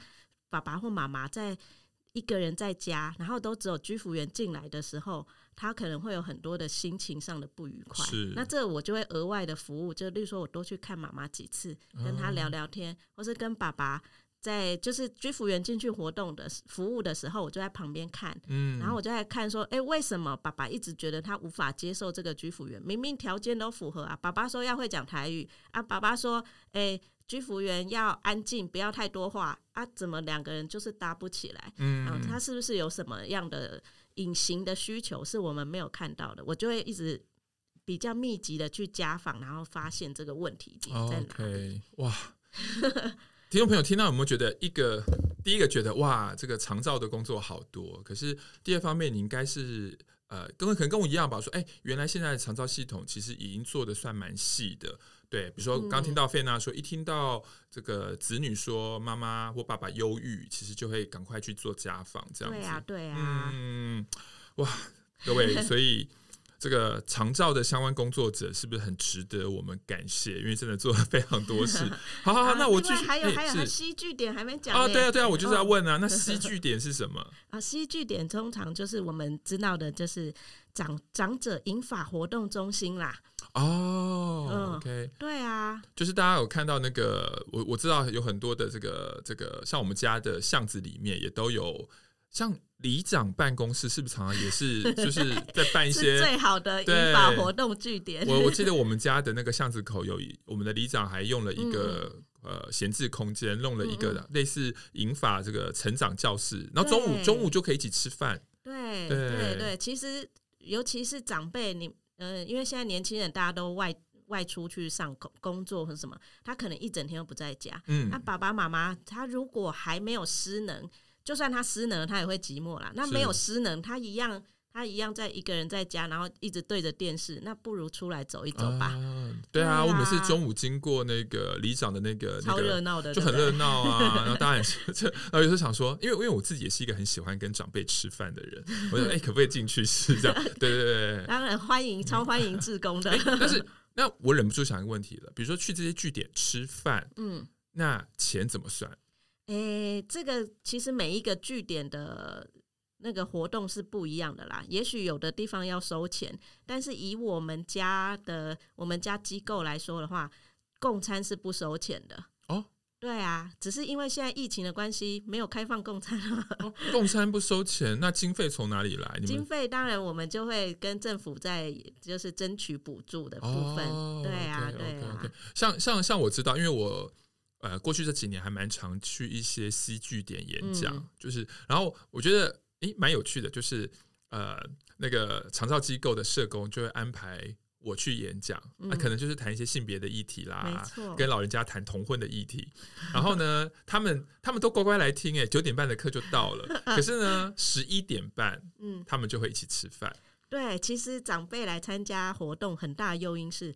爸爸或妈妈在一个人在家，然后都只有居服员进来的时候，他可能会有很多的心情上的不愉快。
是，
那这我就会额外的服务，就例如说我多去看妈妈几次，跟他聊聊天，哦、或是跟爸爸。在就是居服员进去活动的服务的时候，我就在旁边看，嗯，然后我就在看说，哎、欸，为什么爸爸一直觉得他无法接受这个居服员？明明条件都符合啊，爸爸说要会讲台语啊，爸爸说，哎、欸，居服员要安静，不要太多话啊，怎么两个人就是搭不起来？嗯，嗯，他是不是有什么样的隐形的需求是我们没有看到的？我就会一直比较密集的去家访，然后发现这个问题点在哪里。
Okay, 哇！听众朋友听到有没有觉得一个第一个觉得哇，这个长照的工作好多，可是第二方面你应该是呃，跟可能跟我一样吧，说哎，原来现在的长照系统其实已经做的算蛮细的，对，比如说刚听到费娜说，嗯、一听到这个子女说妈妈或爸爸忧郁，其实就会赶快去做家访，这样子，
对啊，对啊，
嗯，哇，各位，所以。这个长照的相关工作者是不是很值得我们感谢？因为真的做了非常多事。好好好，那我继续。
还有还有，戏剧点还没讲
啊？对啊对啊，我就是要问啊，那戏 剧点是什么？
啊，戏剧点通常就是我们知道的，就是长长者银法活动中心啦。
哦，OK，
对啊，
就是大家有看到那个，我我知道有很多的这个这个，像我们家的巷子里面也都有。像里长办公室是不是常常也是 就是在办一些
最好的银发活动据点？
我我记得我们家的那个巷子口有一，我们的里长还用了一个、嗯、呃闲置空间，弄了一个类似银法这个成长教室，然后中午中午就可以一起吃饭。
对对对对，其实尤其是长辈，你嗯、呃，因为现在年轻人大家都外外出去上工工作或什么，他可能一整天都不在家。嗯，那爸爸妈妈他如果还没有失能。就算他失能，他也会寂寞啦。那没有失能，他一样，他一样在一个人在家，然后一直对着电视。那不如出来走一走吧。
啊对啊，我每次中午经过那个里长的那个，
超热闹的，
就很热闹啊。然后当然这，然后有时候想说，因为因为我自己也是一个很喜欢跟长辈吃饭的人，我说 哎、欸，可不可以进去吃这样？对对对，
当然欢迎，超欢迎志工的。
欸、但是那我忍不住想一个问题了，比如说去这些据点吃饭，嗯，那钱怎么算？
诶、欸，这个其实每一个据点的那个活动是不一样的啦。也许有的地方要收钱，但是以我们家的我们家机构来说的话，供餐是不收钱的。
哦，
对啊，只是因为现在疫情的关系，没有开放供餐了。
哦，共餐不收钱，那经费从哪里来？
经费当然我们就会跟政府在就是争取补助的部分。哦，对啊，对啊。Okay.
像像像我知道，因为我。呃，过去这几年还蛮常去一些戏剧点演讲，嗯、就是，然后我觉得诶蛮有趣的，就是呃，那个长照机构的社工就会安排我去演讲，那、
嗯
啊、可能就是谈一些性别的议题啦，跟老人家谈同婚的议题。然后呢，他们他们都乖乖来听，哎，九点半的课就到了。可是呢，十一点半，
嗯，
他们就会一起吃饭。
对，其实长辈来参加活动，很大的诱因是。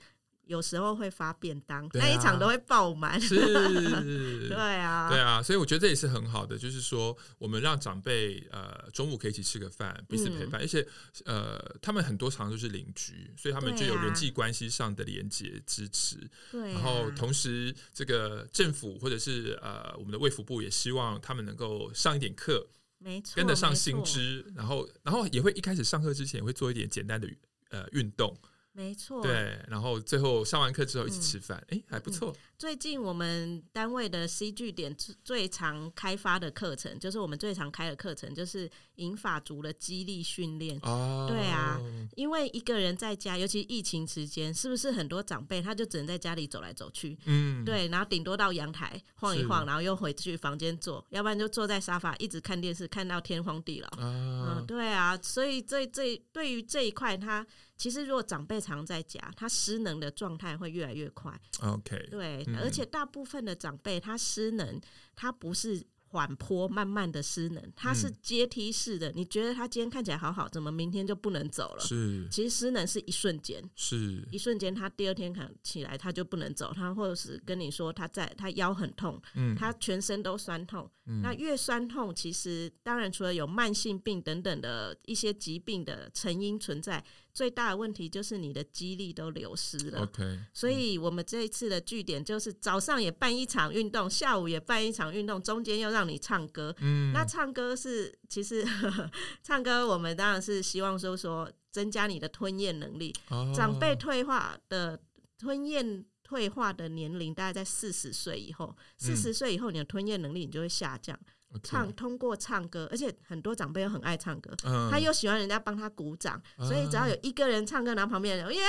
有时候会发便当，啊、那一场都会爆满。
是，
对啊，
对啊，所以我觉得这也是很好的，就是说我们让长辈呃中午可以一起吃个饭，彼此陪伴，嗯、而且呃他们很多常常都是邻居，所以他们就有人际关系上的连接支持。
对、啊，
然后同时这个政府或者是呃我们的卫福部也希望他们能够上一点课，
没错，
跟得上新知，然后然后也会一开始上课之前也会做一点简单的呃运动。
没错，
对，然后最后上完课之后一起吃饭，哎、嗯，还不错。
最近我们单位的 C 据点最常开发的课程，就是我们最常开的课程，就是银发族的激励训练。
哦，
对啊，因为一个人在家，尤其疫情期间，是不是很多长辈他就只能在家里走来走去？嗯，对，然后顶多到阳台晃一晃，然后又回去房间坐，要不然就坐在沙发一直看电视，看到天荒地老。哦、嗯，对啊，所以这这对于这一块他。其实，如果长辈常在家，他失能的状态会越来越快。
OK，
对，嗯、而且大部分的长辈他失能，他不是缓坡慢慢的失能，他是阶梯式的。嗯、你觉得他今天看起来好好，怎么明天就不能走了？
是，
其实失能是一瞬间，
是
一瞬间，他第二天看起来他就不能走，他或者是跟你说他在他腰很痛，嗯，他全身都酸痛。嗯、那越酸痛，其实当然除了有慢性病等等的一些疾病的成因存在。最大的问题就是你的肌力都流失了。
OK，
所以我们这一次的据点就是早上也办一场运动，下午也办一场运动，中间又让你唱歌。嗯，那唱歌是其实呵呵 唱歌，我们当然是希望说说增加你的吞咽能力。哦，长辈退化的吞咽退化的年龄大概在四十岁以后，四十岁以后你的吞咽能力你就会下降。唱通过唱歌，而且很多长辈又很爱唱歌，嗯、他又喜欢人家帮他鼓掌，嗯、所以只要有一个人唱歌，然后旁边人耶，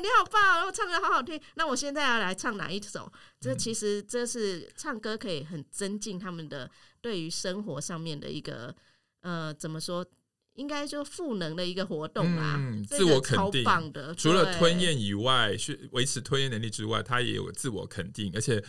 你好棒，然后唱歌好好听。那我现在要来唱哪一首？嗯、这其实这是唱歌可以很增进他们的对于生活上面的一个呃，怎么说？应该就赋能的一个活动吧。
嗯，自我肯定，
超棒的。
除了吞咽以外，是维持吞咽能力之外，他也有自我肯定，而且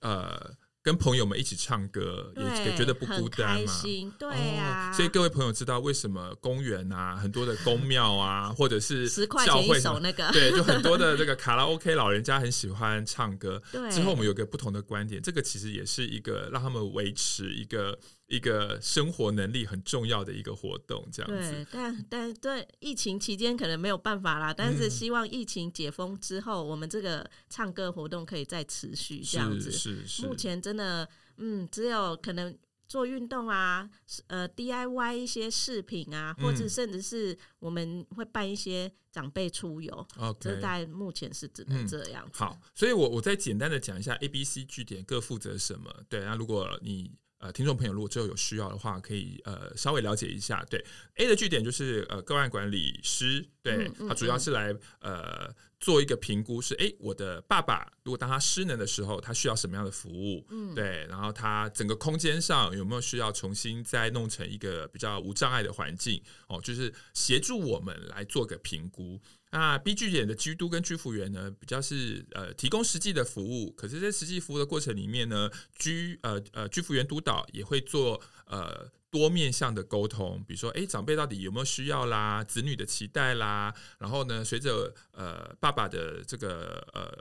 呃。跟朋友们一起唱歌，也觉得不孤单嘛。
对呀、啊
哦，所以各位朋友知道为什么公园啊，很多的公庙啊，或者是教会
那个，
对，就很多的 这个卡拉 OK 老人家很喜欢唱歌。
对，
之后我们有个不同的观点，这个其实也是一个让他们维持一个。一个生活能力很重要的一个活动，这样子。
对，但但对疫情期间可能没有办法啦，但是希望疫情解封之后，嗯、我们这个唱歌活动可以再持续这样子。
是是是。
目前真的，嗯，只有可能做运动啊，呃，DIY 一些饰品啊，或者甚至是我们会办一些长辈出游。
OK，
这在目前是只能这样子。
嗯、好，所以我我再简单的讲一下 A、B、C 据点各负责什么。对，那如果你。呃，听众朋友，如果之后有需要的话，可以呃稍微了解一下。对，A 的据点就是呃个案管理师，对，他主要是来呃做一个评估是，是哎，我的爸爸如果当他失能的时候，他需要什么样的服务？嗯，对，然后他整个空间上有没有需要重新再弄成一个比较无障碍的环境？哦，就是协助我们来做个评估。那 B 据点的居督跟居服员呢，比较是呃提供实际的服务，可是，在实际服务的过程里面呢，居呃呃居服员督导也会做呃多面向的沟通，比如说，哎，长辈到底有没有需要啦，子女的期待啦，然后呢，随着呃爸爸的这个呃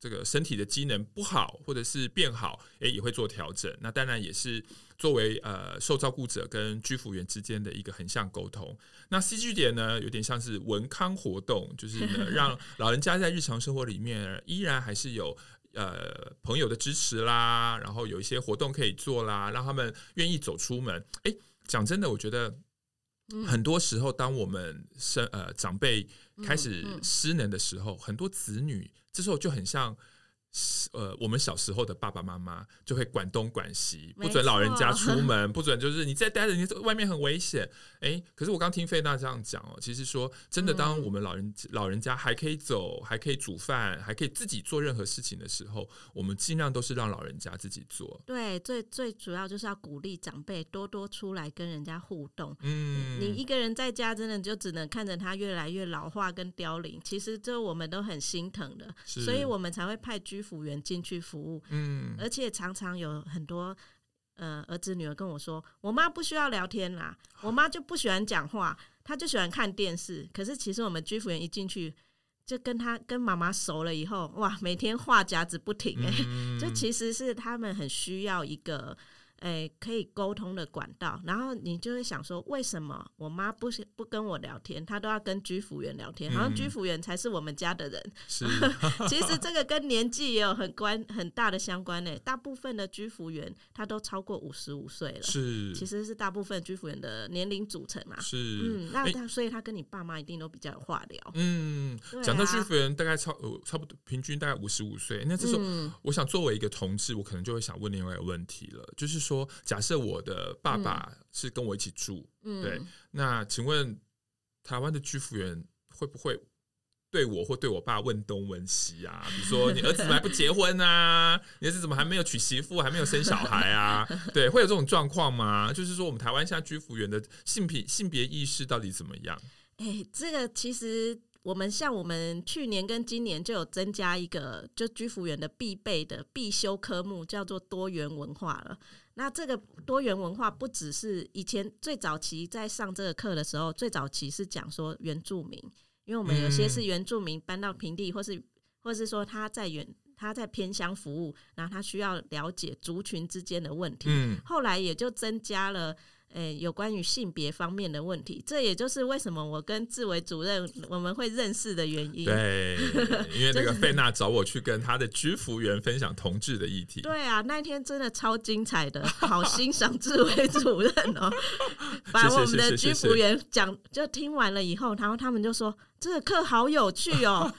这个身体的机能不好或者是变好，哎，也会做调整。那当然也是。作为呃受照顾者跟居服员之间的一个横向沟通，那 C 据点呢，有点像是文康活动，就是呢 让老人家在日常生活里面依然还是有呃朋友的支持啦，然后有一些活动可以做啦，让他们愿意走出门。哎，讲真的，我觉得很多时候，当我们生呃长辈开始失能的时候，很多子女这时候就很像呃，我们小时候的爸爸妈妈就会管东管西，不准老人家出门，不准就是你在待着，你外面很危险。哎，可是我刚听费娜这样讲哦，其实说真的，当我们老人、嗯、老人家还可以走，还可以煮饭，还可以自己做任何事情的时候，我们尽量都是让老人家自己做。
对，最最主要就是要鼓励长辈多多出来跟人家互动。
嗯，
你一个人在家，真的就只能看着他越来越老化跟凋零。其实这我们都很心疼的，所以我们才会派居服员进去服务，
嗯，
而且常常有很多呃儿子女儿跟我说，我妈不需要聊天啦，我妈就不喜欢讲话，她就喜欢看电视。可是其实我们居服员一进去，就跟他跟妈妈熟了以后，哇，每天话夹子不停哎、欸，嗯、就其实是他们很需要一个。诶、欸，可以沟通的管道，然后你就会想说，为什么我妈不不跟我聊天，她都要跟居服员聊天，好像居服员才是我们家的人。
嗯、是，
其实这个跟年纪也有很关很大的相关呢。大部分的居服员他都超过五十五岁了，
是，
其实是大部分居服员的年龄组成嘛。
是，
嗯，那他、欸、所以他跟你爸妈一定都比较有话聊。
嗯，讲、啊、到居服员大概超呃差不多平均大概五十五岁，那这时候、嗯、我想作为一个同志，我可能就会想问另外一个问题了，就是说，假设我。的爸爸是跟我一起住，嗯、对。那请问台湾的居服员会不会对我或对我爸问东问西啊？比如说，你儿子怎么还不结婚啊？你儿子怎么还没有娶媳妇，还没有生小孩啊？对，会有这种状况吗？就是说，我们台湾现在居服员的性别性别意识到底怎么样？
哎、欸，这个其实。我们像我们去年跟今年就有增加一个，就居服员的必备的必修科目，叫做多元文化了。那这个多元文化不只是以前最早期在上这个课的时候，最早期是讲说原住民，因为我们有些是原住民搬到平地，或是或是说他在原他在偏乡服务，然后他需要了解族群之间的问题。后来也就增加了。诶、欸，有关于性别方面的问题，这也就是为什么我跟志伟主任我们会认识的原因。
对，因为那个费娜找我去跟他的居服员分享同志的议题。
对啊，那一天真的超精彩的，好欣赏志伟主任哦，把我们的居服员讲就听完了以后，然后他们就说。这个课好有趣哦！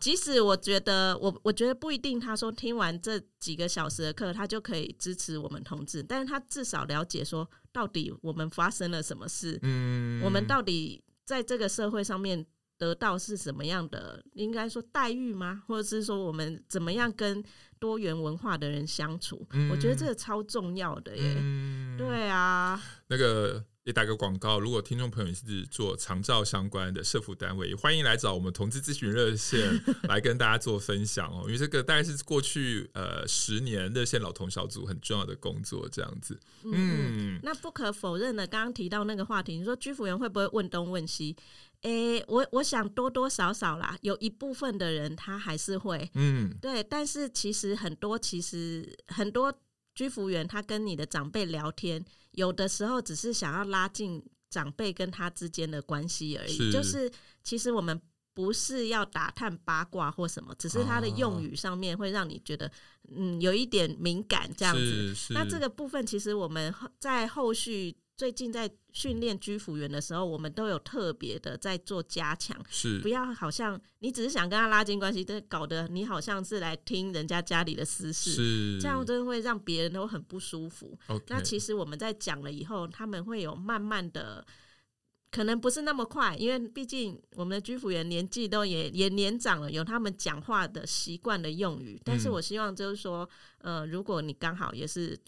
即使我觉得我我觉得不一定，他说听完这几个小时的课，他就可以支持我们同志，但是他至少了解说到底我们发生了什么事，嗯，我们到底在这个社会上面得到是什么样的，应该说待遇吗？或者是说我们怎么样跟多元文化的人相处？嗯，我觉得这个超重要的耶，嗯，对啊，
那个。也打个广告，如果听众朋友是做长照相关的社福单位，也欢迎来找我们同志咨询热线 来跟大家做分享哦。因为这个大概是过去呃十年热线老同小组很重要的工作，这样子。嗯，
嗯，那不可否认的，刚刚提到那个话题，你说居服员会不会问东问西？诶、欸，我我想多多少少啦，有一部分的人他还是会，嗯，对。但是其实很多，其实很多。居服员他跟你的长辈聊天，有的时候只是想要拉近长辈跟他之间的关系而已。是就是其实我们不是要打探八卦或什么，只是他的用语上面会让你觉得嗯有一点敏感这样子。那这个部分其实我们在后续。最近在训练居服员的时候，我们都有特别的在做加强，
是
不要好像你只是想跟他拉近关系，但搞得你好像是来听人家家里的私事，
是
这样真的会让别人都很不舒服。那其实我们在讲了以后，他们会有慢慢的，可能不是那么快，因为毕竟我们的居服员年纪都也也年长了，有他们讲话的习惯的用语。但是我希望就是说，呃，如果你刚好也是。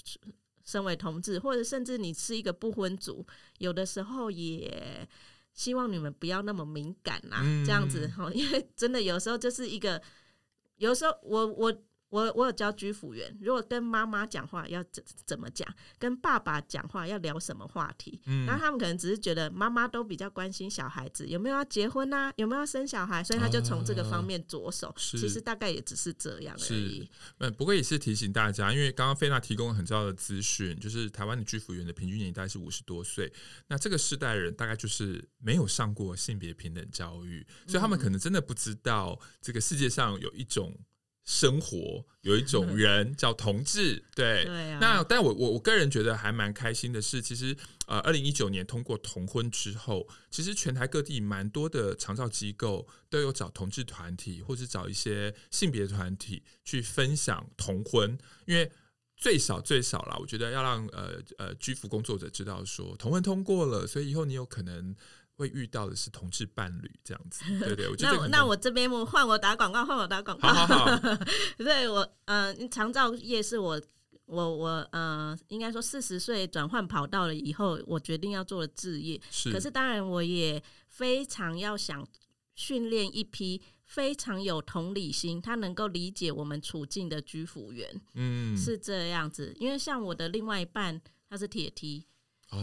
身为同志，或者甚至你是一个不婚族，有的时候也希望你们不要那么敏感啦，嗯、这样子哈，因为真的有时候就是一个，有时候我我。我我有教居服员，如果跟妈妈讲话要怎怎么讲，跟爸爸讲话要聊什么话题，嗯，然后他们可能只是觉得妈妈都比较关心小孩子有没有要结婚啊，有没有要生小孩，所以他就从这个方面着手。啊、其实大概也只是这样而已。
嗯，不过也是提醒大家，因为刚刚菲娜提供了很重要的资讯，就是台湾的居服员的平均年龄大概是五十多岁，那这个世代人大概就是没有上过性别平等教育，所以他们可能真的不知道这个世界上有一种。生活有一种人叫同志，对，
对啊。
那但我我我个人觉得还蛮开心的是，其实呃，二零一九年通过同婚之后，其实全台各地蛮多的长照机构都有找同志团体，或者找一些性别团体去分享同婚，因为最少最少啦，我觉得要让呃呃居服工作者知道说同婚通过了，所以以后你有可能。会遇到的是同志伴侣这样子，对对，我觉得
那那我这边我换我打广告，换我打广告。
好好好，
对我呃，长照业是我我我呃，应该说四十岁转换跑道了以后，我决定要做的置业。
是，
可是当然我也非常要想训练一批非常有同理心，他能够理解我们处境的居服员。嗯，是这样子，因为像我的另外一半，他是铁 T。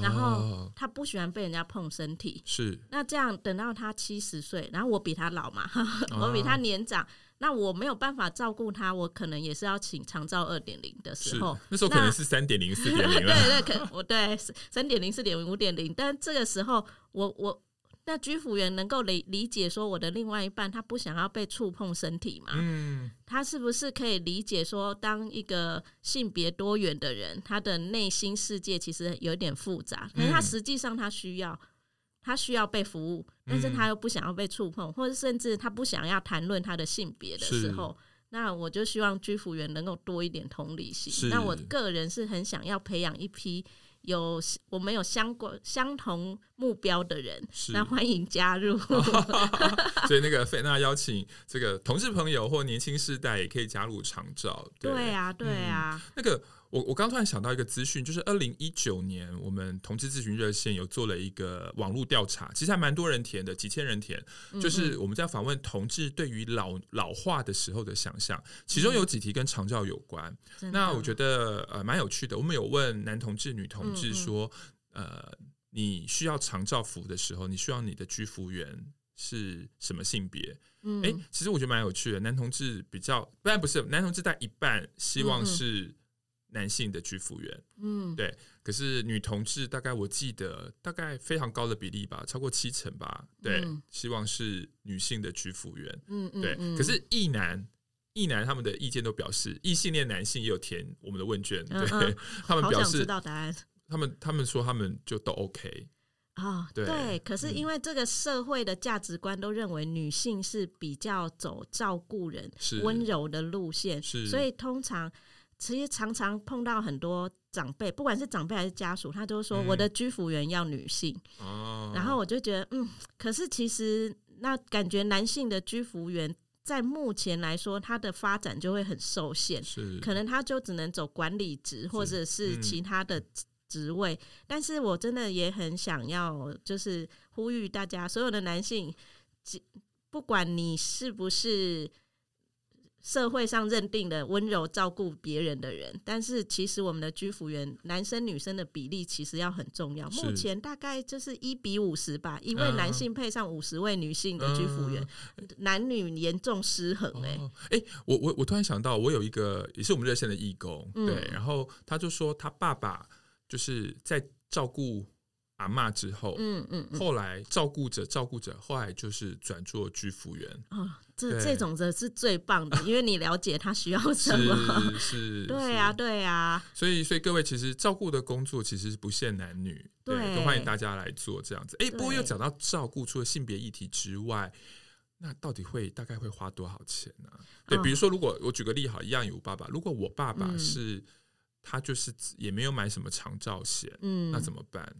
然后他不喜欢被人家碰身体，
是。
那这样等到他七十岁，然后我比他老嘛，我比他年长，那我没有办法照顾他，我可能也是要请长照二点零的时候，
那时候可能是三点零、四点零，
对对，可我对三点零、四点零、五点零，但这个时候我我。那居服员能够理理解说，我的另外一半他不想要被触碰身体嘛？嗯，他是不是可以理解说，当一个性别多元的人，他的内心世界其实有点复杂，可是他实际上他需要他需要被服务，但是他又不想要被触碰，或者甚至他不想要谈论他的性别的时候，那我就希望居服员能够多一点同理心。那我个人是很想要培养一批。有我们有相关相同目标的人，那欢迎加入。
所以那个费娜邀请这个同事朋友或年轻世代也可以加入长照。对，
对啊，对啊。
嗯、那个我我刚突然想到一个资讯，就是二零一九年我们同志咨询热线有做了一个网络调查，其实还蛮多人填的，几千人填。就是我们在访问同志对于老老化的时候的想象，其中有几题跟长照有关。嗯、那我觉得呃蛮有趣的。我们有问男同志、女同志说，嗯嗯呃，你需要长照服的时候，你需要你的居服员是什么性别？嗯，哎，其实我觉得蛮有趣的。男同志比较，不然不是男同志，大概一半希望是。男性的居服员，嗯，对，可是女同志大概我记得大概非常高的比例吧，超过七成吧，对，嗯、希望是女性的居服员，嗯嗯，对，可是异男异男他们的意见都表示，异性恋男性也有填我们的问卷，对，嗯、他们表示
知道答案，
他们他们说他们就都 OK
啊，对，对，可是因为这个社会的价值观都认为女性是比较走照顾人、温柔的路线，是，所以通常。其实常常碰到很多长辈，不管是长辈还是家属，他都说我的居服员要女性。嗯、然后我就觉得，嗯，可是其实那感觉男性的居服员在目前来说，他的发展就会很受限，是可能他就只能走管理职或者是其他的职位。但是我真的也很想要，就是呼吁大家，所有的男性，不管你是不是。社会上认定的温柔照顾别人的人，但是其实我们的居服员男生女生的比例其实要很重要。目前大概就是一比五十吧，一位男性配上五十位女性的居服员，嗯、男女严重失衡、欸。哎、
哦，我我我突然想到，我有一个也是我们热线的义工，嗯、对，然后他就说他爸爸就是在照顾。阿嬷之后，嗯嗯，嗯后来照顾者照顾者，后来就是转做居服员。哦，
这对这种的是最棒的，因为你了解他需要什么。
是，是
对呀、啊，对呀、啊。
所以，所以各位其实照顾的工作其实不限男女，对，对都欢迎大家来做这样子。哎对，不过又讲到照顾，除了性别议题之外，那到底会大概会花多少钱呢、啊？对，比如说，如果我举个例，好，一样有爸爸，如果我爸爸是、嗯、他就是也没有买什么长照险，嗯，那怎么办？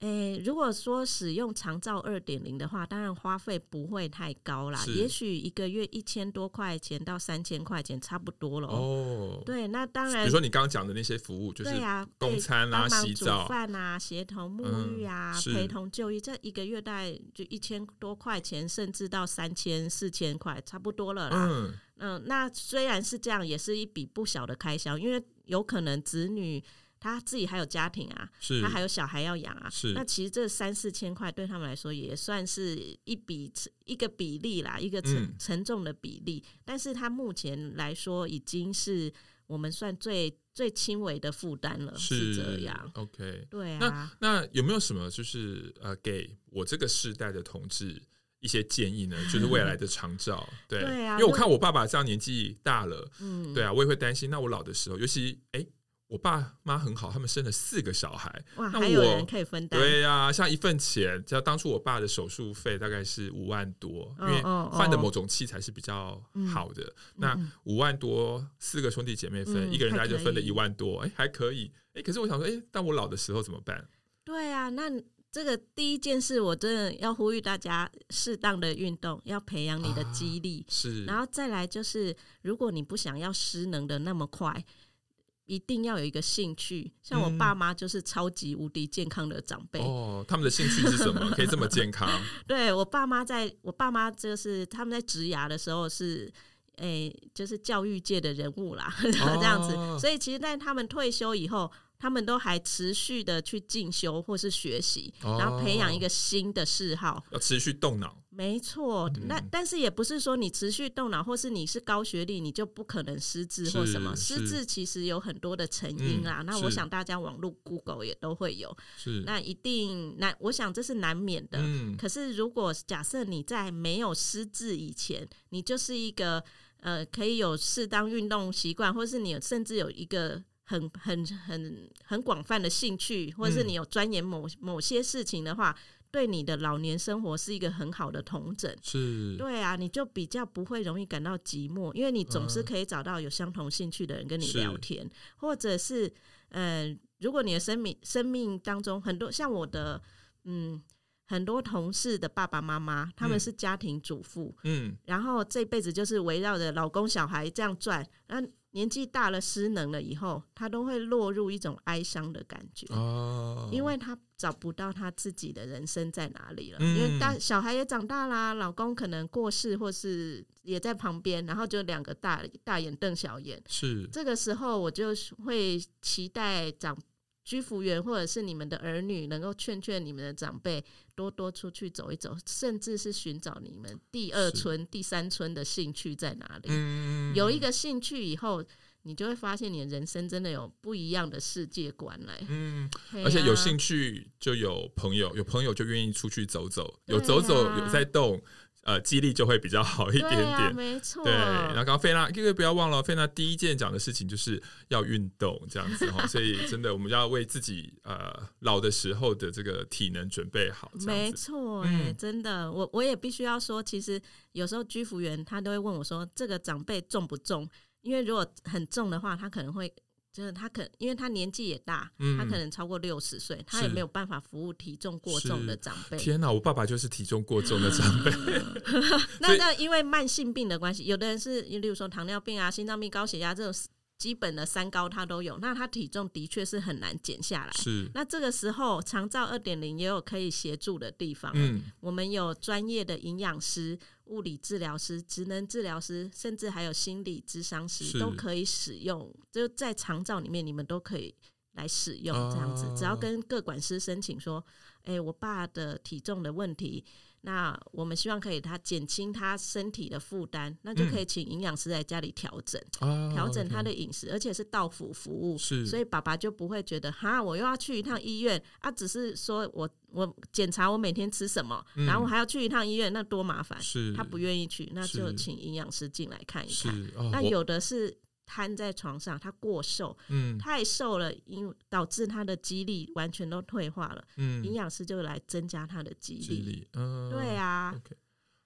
诶、欸，如果说使用长照二点零的话，当然花费不会太高啦，也许一个月一千多块钱到三千块钱差不多了。哦，对，那当然，
比如说你刚刚讲的那些服务，就是对啊，供餐啊、洗澡、
饭啊、协同沐浴啊、嗯、陪同就医，这一个月大概就一千多块钱，甚至到三千、四千块，差不多了啦。嗯嗯，那虽然是这样，也是一笔不小的开销，因为有可能子女。他自己还有家庭啊，是他还有小孩要养啊，是那其实这三四千块对他们来说也算是一笔一个比例啦，一个沉、嗯、沉重的比例。但是他目前来说已经是我们算最最轻微的负担了，是，是这样。
OK，
对啊。
那那有没有什么就是呃，给我这个世代的同志一些建议呢？就是未来的长照，对，
对啊，
因为我看我爸爸这样年纪大了，
嗯，
对啊，我也会担心。那我老的时候，尤其哎。诶我爸妈很好，他们生了四个小孩，
哇，
那
还有人可以分担。
对呀、啊，像一份钱，像当初我爸的手术费大概是五万多，因为换的某种器材是比较好的。哦哦哦、那五万多，四个兄弟姐妹分，嗯、一个人大概就分了一万多，哎，还可以。哎，可是我想说，哎，当我老的时候怎么办？
对啊，那这个第一件事，我真的要呼吁大家适当的运动，要培养你的肌力。
啊、是，
然后再来就是，如果你不想要失能的那么快。一定要有一个兴趣，像我爸妈就是超级无敌健康的长辈、
嗯、哦。他们的兴趣是什么？可以这么健康？
对我爸妈，在我爸妈就是他们在职牙的时候是，诶、欸，就是教育界的人物啦，哦、这样子。所以其实，在他们退休以后。他们都还持续的去进修或是学习，哦、然后培养一个新的嗜好，
要持续动脑。
没错，嗯、那但是也不是说你持续动脑，或是你是高学历，你就不可能失智或什么。失智其实有很多的成因啦。嗯、那我想大家网络 Google 也都会有。
是，
那一定难，我想这是难免的。嗯、可是如果假设你在没有失智以前，你就是一个呃可以有适当运动习惯，或是你甚至有一个。很很很很广泛的兴趣，或者是你有钻研某某些事情的话，对你的老年生活是一个很好的同整。
是，
对啊，你就比较不会容易感到寂寞，因为你总是可以找到有相同兴趣的人跟你聊天，是或者是呃，如果你的生命生命当中很多像我的嗯很多同事的爸爸妈妈，他们是家庭主妇，嗯，然后这辈子就是围绕着老公小孩这样转，嗯。年纪大了，失能了以后，他都会落入一种哀伤的感觉，哦，因为他找不到他自己的人生在哪里了。嗯，因为大小孩也长大啦，老公可能过世或是也在旁边，然后就两个大大眼瞪小眼。
是
这个时候，我就会期待长。居服员或者是你们的儿女，能够劝劝你们的长辈多多出去走一走，甚至是寻找你们第二春、第三春的兴趣在哪里。嗯、有一个兴趣以后，你就会发现你的人生真的有不一样的世界观来。嗯，啊、
而且有兴趣就有朋友，有朋友就愿意出去走走，有走走有在动。呃，肌力就会比较好一点点，
啊、没错。
对，然后刚刚菲娜，各位不要忘了，菲娜第一件讲的事情就是要运动，这样子哈。所以真的，我们要为自己呃老的时候的这个体能准备好。
没错，哎、嗯，真的，我我也必须要说，其实有时候居服员他都会问我说，这个长辈重不重？因为如果很重的话，他可能会。就是他可，因为他年纪也大，嗯、他可能超过六十岁，他也没有办法服务体重过重的长辈。
天哪，我爸爸就是体重过重的长辈。
那那因为慢性病的关系，有的人是，例如说糖尿病啊、心脏病、高血压这种。基本的三高他都有，那他体重的确是很难减下来。
是，
那这个时候长照二点零也有可以协助的地方。嗯，我们有专业的营养师、物理治疗师、职能治疗师，甚至还有心理咨商师都可以使用。就在长照里面，你们都可以来使用这样子，哦、只要跟各管师申请说：“哎、欸，我爸的体重的问题。”那我们希望可以他减轻他身体的负担，那就可以请营养师在家里调整，调、嗯、整他的饮食，而且是到府服务，是。所以爸爸就不会觉得哈，我又要去一趟医院啊，只是说我我检查我每天吃什么，嗯、然后我还要去一趟医院，那多麻烦，是。他不愿意去，那就请营养师进来看一看。哦、那有的是。瘫在床上，他过瘦，嗯，太瘦了，因导致他的肌力完全都退化了。嗯，营养师就来增加他的肌力。肌力，嗯，对啊。
OK，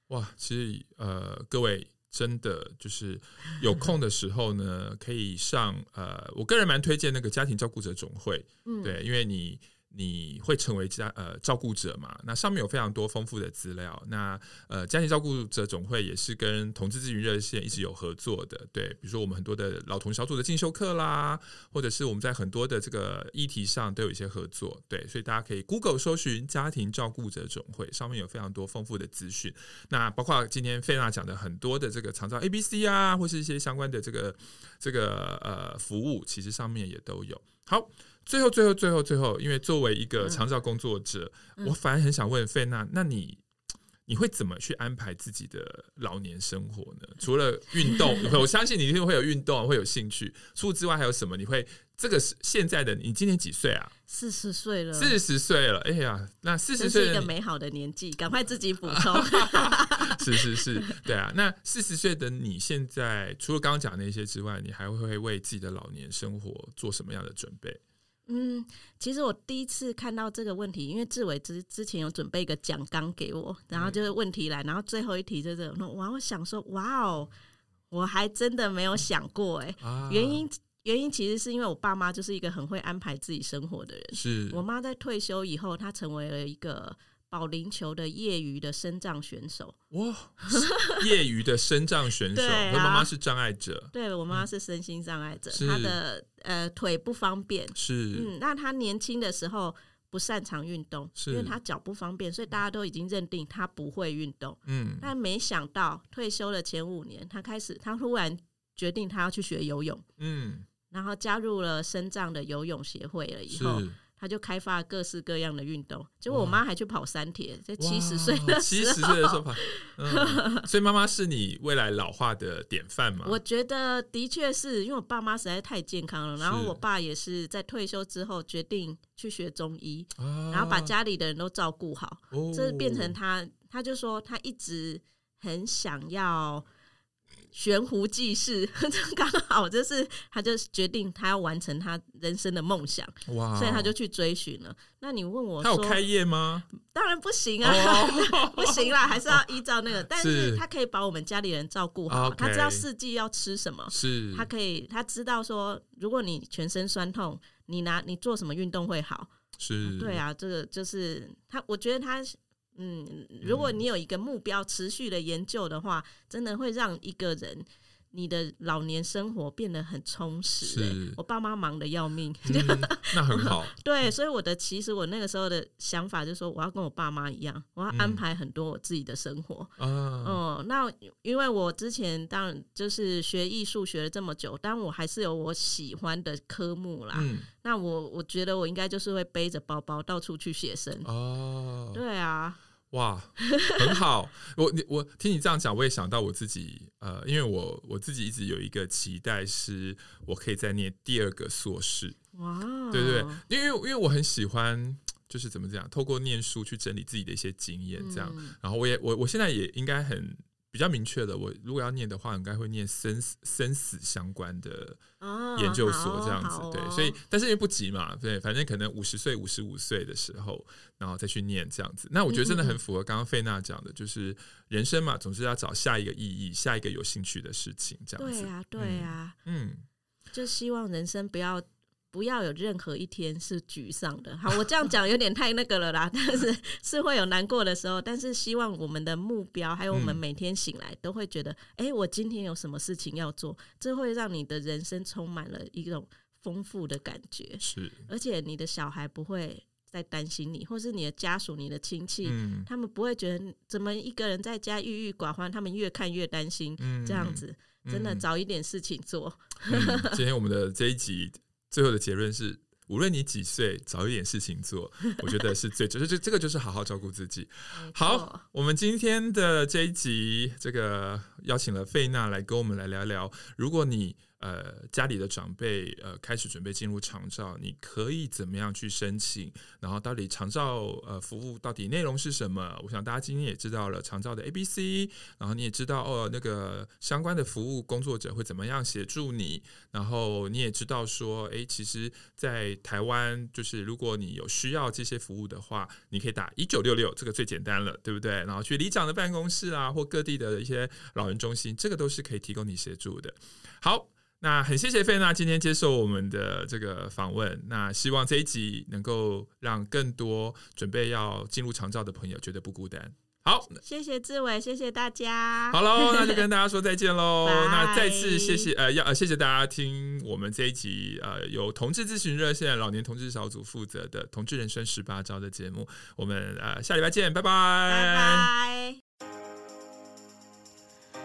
哇，其实呃，各位真的就是有空的时候呢，可以上呃，我个人蛮推荐那个家庭照顾者总会，嗯，对，因为你。你会成为家呃照顾者嘛？那上面有非常多丰富的资料。那呃家庭照顾者总会也是跟同志咨询热线一直有合作的。对，比如说我们很多的老同小组的进修课啦，或者是我们在很多的这个议题上都有一些合作。对，所以大家可以 Google 搜寻家庭照顾者总会，上面有非常多丰富的资讯。那包括今天菲娜讲的很多的这个长照 ABC 啊，或是一些相关的这个这个呃服务，其实上面也都有。好。最后，最后，最后，最后，因为作为一个长照工作者，我反而很想问费娜，那你你会怎么去安排自己的老年生活呢？除了运动，我相信你一定会有运动，会有兴趣。除此之外，还有什么？你会这个是现在的你？今年几岁啊？
四十岁了，
四十岁了。哎呀，那四十岁
是一个美好的年纪，赶快自己补充。
是是是，对啊。那四十岁的你现在，除了刚刚讲那些之外，你还会为自己的老年生活做什么样的准备？
嗯，其实我第一次看到这个问题，因为志伟之之前有准备一个讲纲给我，然后就是问题来，然后最后一题就是，哇，我想说，哇哦，我还真的没有想过哎，
啊、
原因原因其实是因为我爸妈就是一个很会安排自己生活的人，
是。
我妈在退休以后，她成为了一个。保龄球的业余的身障选手，
哇！业余的身障选手，我妈妈是障碍者，
对我妈妈是身心障碍者，
嗯、
她的呃腿不方便，
是。
嗯，那她年轻的时候不擅长运动，
是
因为她脚不方便，所以大家都已经认定她不会运动，
嗯，
但没想到退休的前五年，她开始，她突然决定她要去学游泳，
嗯，
然后加入了身障的游泳协会了以后。他就开发各式各样的运动，结果我妈还去跑三铁，在七十岁的
七十岁的时候跑，嗯、所以妈妈是你未来老化的典范吗？
我觉得的确是因为我爸妈实在太健康了，然后我爸也是在退休之后决定去学中医，
啊、
然后把家里的人都照顾好，
哦、
这变成他，他就说他一直很想要。悬壶济世，刚好就是，他就决定他要完成他人生的梦想，
哇！
所以他就去追寻了。那你问我说，
他有开业吗？
当然不行啊，
哦、
不行啦，还是要依照那个。但是他可以把我们家里人照顾好，他知道四季要吃什么，
是，
他可以，他知道说，如果你全身酸痛，你拿你做什么运动会好，
是，
对啊，这个就是他，我觉得他。嗯，如果你有一个目标，持续的研究的话，真的会让一个人你的老年生活变得很充实。是我爸妈忙得要命，
嗯、那很好。
对，所以我的其实我那个时候的想法就是说，我要跟我爸妈一样，我要安排很多我自己的生活。嗯，嗯，那因为我之前当然就是学艺术学了这么久，但我还是有我喜欢的科目啦。嗯，那我我觉得我应该就是会背着包包到处去写生。哦，对啊。
哇，很好！我你我听你这样讲，我也想到我自己，呃，因为我我自己一直有一个期待，是我可以再念第二个硕士。哇，对对对，因为因为我很喜欢，就是怎么讲，透过念书去整理自己的一些经验，这样。嗯、然后我也我我现在也应该很。比较明确的，我如果要念的话，应该会念生死生死相关的研究所这样子，哦哦、对，所以但是因为不急嘛，对，反正可能五十岁、五十五岁的时候，然后再去念这样子。那我觉得真的很符合刚刚费娜讲的，就是人生嘛，总是要找下一个意义，下一个有兴趣的事情，这样子。
对呀、啊，对呀、啊，
嗯，
就希望人生不要。不要有任何一天是沮丧的。好，我这样讲有点太那个了啦，但是是会有难过的时候。但是希望我们的目标，还有我们每天醒来都会觉得，哎、欸，我今天有什么事情要做，这会让你的人生充满了一种丰富的感觉。
是，
而且你的小孩不会再担心你，或是你的家属、你的亲戚，
嗯、
他们不会觉得怎么一个人在家郁郁寡欢，他们越看越担心。
嗯、
这样子真的找一点事情做。
嗯、今天我们的这一集。最后的结论是，无论你几岁，找一点事情做，我觉得是最就是这这个就是好好照顾自己。好，我们今天的这一集，这个邀请了费娜来跟我们来聊聊，如果你。呃，家里的长辈呃开始准备进入长照，你可以怎么样去申请？然后到底长照呃服务到底内容是什么？我想大家今天也知道了长照的 ABC，然后你也知道哦，那个相关的服务工作者会怎么样协助你，然后你也知道说，诶，其实，在台湾就是如果你有需要这些服务的话，你可以打一九六六，这个最简单了，对不对？然后去里长的办公室啊，或各地的一些老人中心，这个都是可以提供你协助的。好。那很谢谢费娜今天接受我们的这个访问。那希望这一集能够让更多准备要进入长照的朋友觉得不孤单。好，
谢谢志伟，谢谢大家。
好喽，那就跟大家说再见喽。那再次谢谢呃要呃谢谢大家听我们这一集呃由同志咨询热线老年同志小组负责的同志人生十八招的节目。我们呃下礼拜见，拜拜。
拜拜。